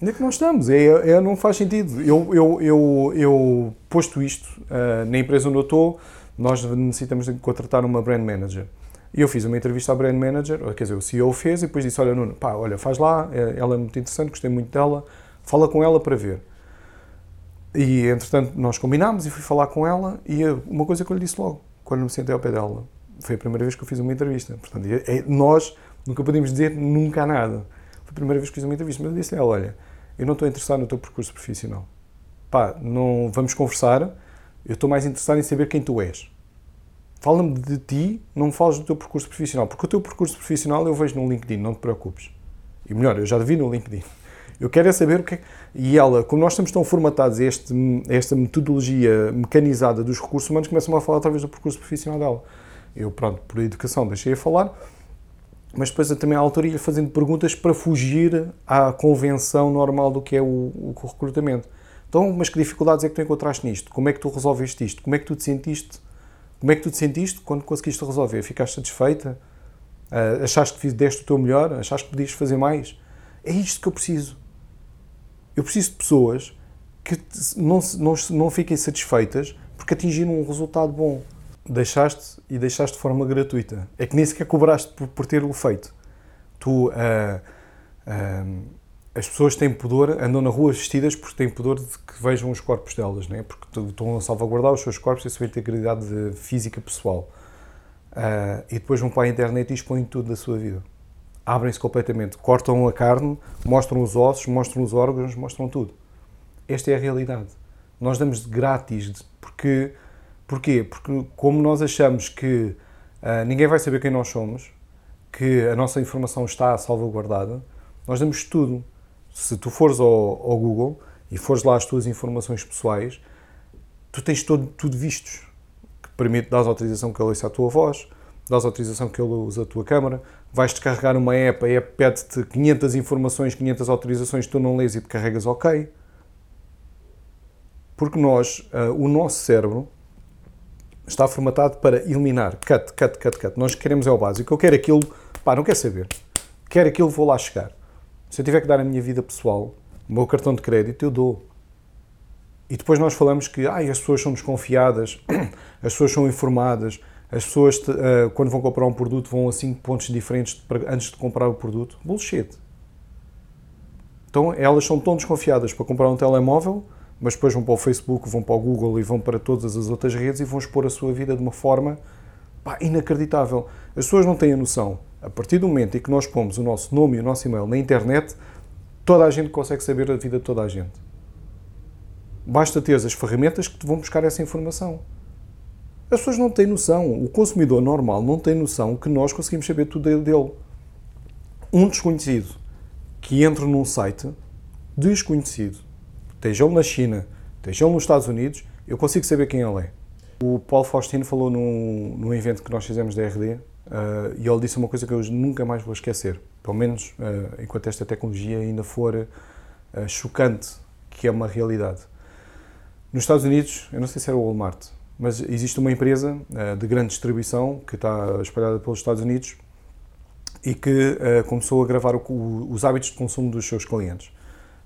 Onde é que nós estamos? É, é, não faz sentido. Eu, eu, eu, eu posto isto, uh, na empresa onde eu estou, nós necessitamos de contratar uma brand manager. E eu fiz uma entrevista à brand manager, quer dizer, o CEO fez e depois disse, olha Nuno, pá, olha, faz lá, é, ela é muito interessante, gostei muito dela, fala com ela para ver. E, entretanto, nós combinámos e fui falar com ela e uma coisa que eu lhe disse logo, quando me sentei ao pé dela, foi a primeira vez que eu fiz uma entrevista. Portanto, é, nós nunca podemos dizer nunca nada a primeira vez que fiz uma entrevista, mas eu disse-lhe, olha, eu não estou interessado no teu percurso profissional. Pá, não vamos conversar, eu estou mais interessado em saber quem tu és. Fala-me de ti, não me fales do teu percurso profissional, porque o teu percurso profissional eu vejo no LinkedIn, não te preocupes. E melhor, eu já vi no LinkedIn. Eu quero é saber o que é. E ela, como nós estamos tão formatados a, este, a esta metodologia mecanizada dos recursos humanos, começam a falar através do percurso profissional dela. Eu, pronto, por educação, deixei a falar, mas depois eu também à altura ia fazendo perguntas para fugir à convenção normal do que é o, o recrutamento. Então, mas que dificuldades é que tu encontraste nisto? Como é que tu resolveste isto? Como é que tu te sentiste? Como é que tu te sentiste quando conseguiste resolver? Ficaste satisfeita? Uh, achaste que deste o teu melhor? Achaste que podias fazer mais? É isto que eu preciso. Eu preciso de pessoas que não, não, não fiquem satisfeitas porque atingiram um resultado bom. Deixaste e deixaste de forma gratuita. É que nem sequer cobraste por, por ter o feito. Tu, uh, uh, as pessoas têm pudor, andam na rua vestidas porque têm pudor de que vejam os corpos delas, né? porque estão a salvaguardar os seus corpos e a sua integridade física pessoal. Uh, e depois vão para a internet e expõem tudo da sua vida. Abrem-se completamente, cortam a carne, mostram os ossos, mostram os órgãos, mostram tudo. Esta é a realidade. Nós damos de grátis, porque, porquê? Porque como nós achamos que uh, ninguém vai saber quem nós somos, que a nossa informação está salvaguardada, nós damos tudo. Se tu fores ao, ao Google e fores lá as tuas informações pessoais, tu tens todo, tudo vistos, que permite, dar autorização que ele ouça a tua voz, dás autorização que ele use a tua câmara, vais descarregar uma app, a app pede-te 500 informações, 500 autorizações, tu não lês e te carregas OK. Porque nós, uh, o nosso cérebro está formatado para eliminar, cut, cut, cut, cut. Nós queremos é o básico. Eu quero aquilo, pá, não quero saber. Quero aquilo, vou lá chegar. Se eu tiver que dar a minha vida pessoal, o meu cartão de crédito, eu dou. E depois nós falamos que as pessoas são desconfiadas, [clears throat] as pessoas são informadas, as pessoas, uh, quando vão comprar um produto, vão a 5 pontos diferentes antes de comprar o produto. Bullshit. Então, elas são tão desconfiadas para comprar um telemóvel, mas depois vão para o Facebook, vão para o Google e vão para todas as outras redes e vão expor a sua vida de uma forma pá, inacreditável. As pessoas não têm a noção. A partir do momento em que nós pomos o nosso nome e o nosso e-mail na internet, toda a gente consegue saber a vida de toda a gente. Basta ter as ferramentas que te vão buscar essa informação. As pessoas não têm noção. O consumidor normal não tem noção que nós conseguimos saber tudo dele. Um desconhecido que entra num site desconhecido, esteja ele na China, esteja ele nos Estados Unidos, eu consigo saber quem ele é. O Paulo Faustino falou num, num evento que nós fizemos da RD uh, e ele disse uma coisa que eu nunca mais vou esquecer, pelo menos uh, enquanto esta tecnologia ainda for uh, chocante, que é uma realidade. Nos Estados Unidos, eu não sei se era o Walmart, mas existe uma empresa de grande distribuição que está espalhada pelos Estados Unidos e que começou a gravar o, os hábitos de consumo dos seus clientes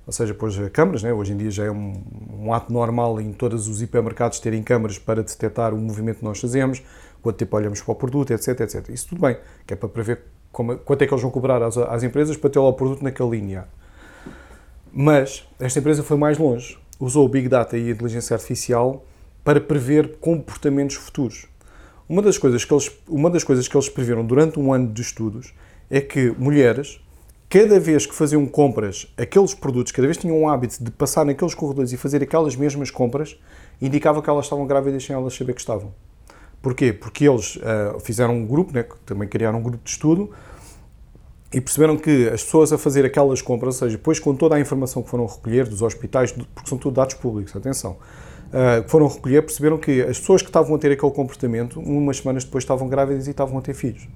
ou seja, pôs câmaras, né? hoje em dia já é um, um, ato normal em todos os hipermercados terem câmaras para detectar o movimento que nós fazemos, quanto tempo olhamos para o produto, etc, etc. Isso tudo bem, que é para prever como, quanto é que eles vão cobrar às, às empresas para ter lá o produto naquela linha. Mas esta empresa foi mais longe, usou o Big Data e a inteligência artificial para prever comportamentos futuros. Uma das coisas que eles, uma das coisas que eles preveram durante um ano de estudos é que mulheres cada vez que faziam compras, aqueles produtos, cada vez tinham o hábito de passar naqueles corredores e fazer aquelas mesmas compras, indicava que elas estavam grávidas sem elas saber que estavam. Porquê? Porque eles uh, fizeram um grupo, né, também criaram um grupo de estudo, e perceberam que as pessoas a fazer aquelas compras, ou seja, depois com toda a informação que foram recolher dos hospitais, porque são tudo dados públicos, atenção, uh, que foram recolher, perceberam que as pessoas que estavam a ter aquele comportamento, umas semanas depois estavam grávidas e estavam a ter filhos.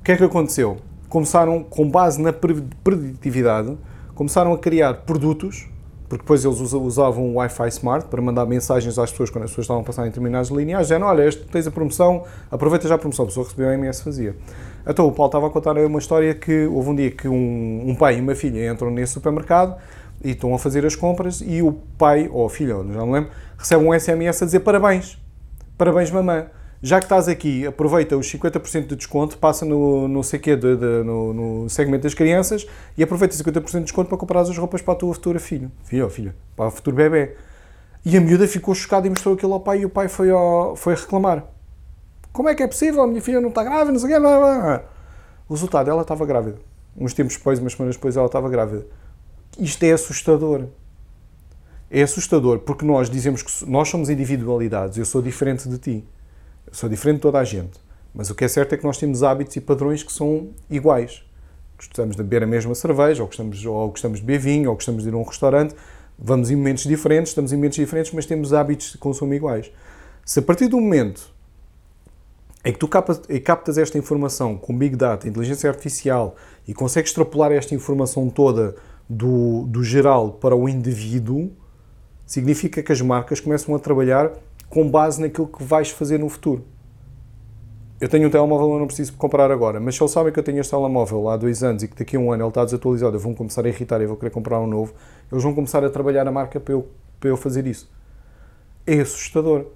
O que é que aconteceu? Começaram, com base na preditividade, começaram a criar produtos, porque depois eles usavam o Wi-Fi Smart para mandar mensagens às pessoas quando as pessoas estavam a passar em determinadas lineagens, dizendo, olha, este, tens a promoção, aproveita já a promoção, a pessoa recebeu a MS fazia. Então o Paulo estava a contar uma história que houve um dia que um, um pai e uma filha entram nesse supermercado e estão a fazer as compras e o pai, ou a filha, já não lembro, recebe um SMS a dizer parabéns, parabéns mamãe já que estás aqui, aproveita os 50% de desconto, passa no, no CQ, de, de, no, no, segmento das crianças e aproveita 50% de desconto para comprar as roupas para a tua futura filha. Filha ou filha, para o futuro bebê. E a miúda ficou chocada e mostrou aquilo ao pai e o pai foi, ao, foi reclamar. Como é que é possível? A minha filha não está grávida, não sei o quê. Não, não. O resultado, ela estava grávida. Uns tempos depois, umas semanas depois, ela estava grávida. Isto é assustador. É assustador porque nós dizemos que nós somos individualidades, eu sou diferente de ti sou diferente de toda a gente, mas o que é certo é que nós temos hábitos e padrões que são iguais. Gostamos de beber a mesma cerveja, ou gostamos, ou gostamos de beber vinho, ou gostamos de ir a um restaurante, vamos em momentos diferentes, estamos em momentos diferentes, mas temos hábitos de consumo iguais. Se a partir do momento em que tu captas esta informação com Big Data, inteligência artificial, e consegues extrapolar esta informação toda do, do geral para o indivíduo, Significa que as marcas começam a trabalhar com base naquilo que vais fazer no futuro. Eu tenho um telemóvel, eu não preciso comprar agora, mas se eles sabem que eu tenho este telemóvel há dois anos e que daqui a um ano ele está desatualizado, eu vou começar a irritar e vou querer comprar um novo, eles vão começar a trabalhar a marca para eu, para eu fazer isso. É assustador.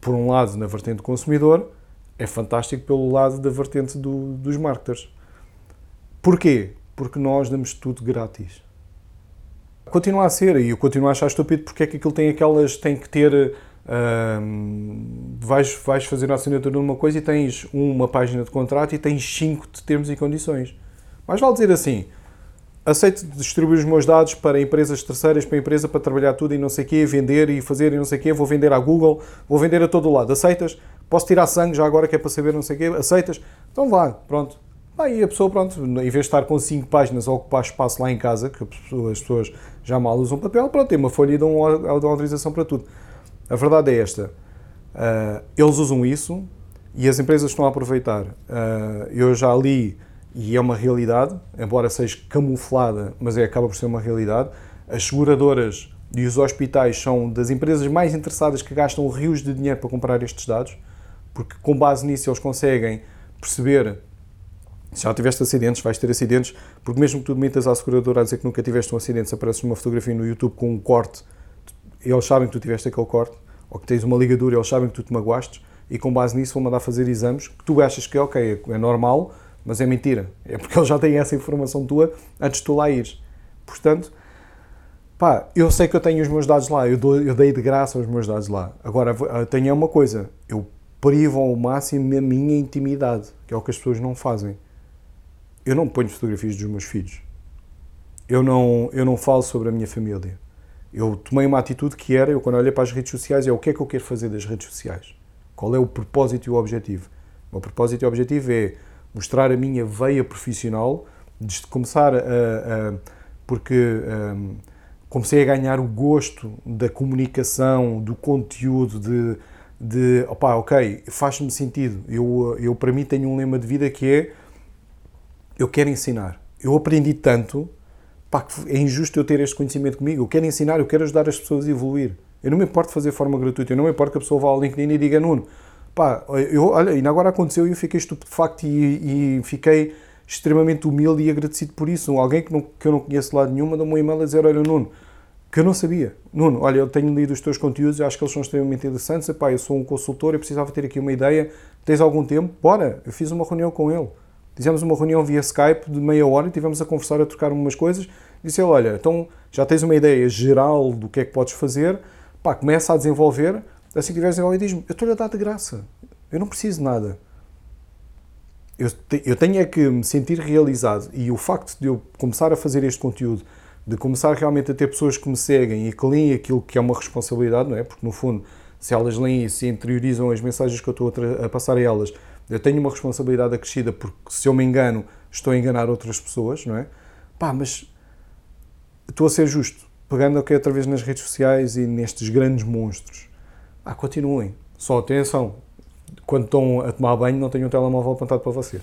Por um lado, na vertente do consumidor, é fantástico pelo lado da vertente do, dos marketers. Porquê? Porque nós damos tudo grátis. Continua a ser, e eu continuo a achar estúpido porque é que aquilo tem aquelas, tem que ter vais, vais fazer a assinatura de uma coisa e tens uma página de contrato e tens cinco de termos e condições. Mas vale dizer assim: aceito distribuir os meus dados para empresas terceiras, para a empresa para trabalhar tudo e não sei o quê, vender e fazer e não sei o quê, vou vender à Google, vou vender a todo lado. Aceitas? Posso tirar sangue já agora que é para saber não sei o quê? Aceitas? Então vá, pronto. Aí a pessoa, pronto, em vez de estar com cinco páginas a ocupar espaço lá em casa, que as pessoas já mal usam papel, pronto, tem uma folha e dão autorização para tudo. A verdade é esta. Uh, eles usam isso e as empresas estão a aproveitar. Uh, eu já li, e é uma realidade, embora seja camuflada, mas é, acaba por ser uma realidade. As seguradoras e os hospitais são das empresas mais interessadas que gastam rios de dinheiro para comprar estes dados, porque com base nisso eles conseguem perceber se já tiveste acidentes, vais ter acidentes, porque mesmo que tu metas à seguradora a dizer que nunca tiveste um acidente, se aparece uma fotografia no YouTube com um corte, eles sabem que tu tiveste aquele corte, ou que tens uma ligadura, eles sabem que tu te magoaste e com base nisso vão mandar fazer exames que tu achas que ok, é normal, mas é mentira. É porque eles já têm essa informação tua antes de tu lá ires. Portanto, pá, eu sei que eu tenho os meus dados lá, eu, dou, eu dei de graça os meus dados lá. Agora, tenho uma coisa, eu privo ao máximo a minha intimidade, que é o que as pessoas não fazem. Eu não ponho fotografias dos meus filhos. Eu não, eu não falo sobre a minha família eu tomei uma atitude que era, eu quando olhei para as redes sociais, é o que é que eu quero fazer das redes sociais? Qual é o propósito e o objetivo? O meu propósito e o objetivo é mostrar a minha veia profissional, de começar a... a porque um, comecei a ganhar o gosto da comunicação, do conteúdo, de, de ok, faz-me sentido. Eu, eu, para mim, tenho um lema de vida que é eu quero ensinar. Eu aprendi tanto pá, é injusto eu ter este conhecimento comigo, eu quero ensinar, eu quero ajudar as pessoas a evoluir. Eu não me importo fazer de forma gratuita, eu não me importo que a pessoa vá ao LinkedIn e diga Nuno, pá, eu, olha, ainda agora aconteceu e eu fiquei estupefacto e, e fiquei extremamente humilde e agradecido por isso. Alguém que, não, que eu não conheço de lado nenhum mandou-me um e-mail a dizer, olha Nuno, que eu não sabia. Nuno, olha, eu tenho lido os teus conteúdos, eu acho que eles são extremamente interessantes, epá, eu sou um consultor, eu precisava ter aqui uma ideia, tens algum tempo? Bora! Eu fiz uma reunião com ele. Fizemos uma reunião via Skype de meia hora e tivemos a conversar, a trocar umas coisas Disse ele, olha, então já tens uma ideia geral do que é que podes fazer, pá, começa a desenvolver, assim que tiveres desenvolvido, diz-me, eu estou-lhe a dar de graça, eu não preciso de nada. Eu, te, eu tenho é que me sentir realizado e o facto de eu começar a fazer este conteúdo, de começar realmente a ter pessoas que me seguem e que leem aquilo que é uma responsabilidade, não é? Porque no fundo, se elas leem e interiorizam as mensagens que eu estou a, a passar a elas, eu tenho uma responsabilidade acrescida porque se eu me engano, estou a enganar outras pessoas, não é? Pá, mas estou a ser justo, pegando aqui outra vez nas redes sociais e nestes grandes monstros. Ah, continuem. Só atenção, quando estão a tomar banho, não tenham um telemóvel apontado para vocês.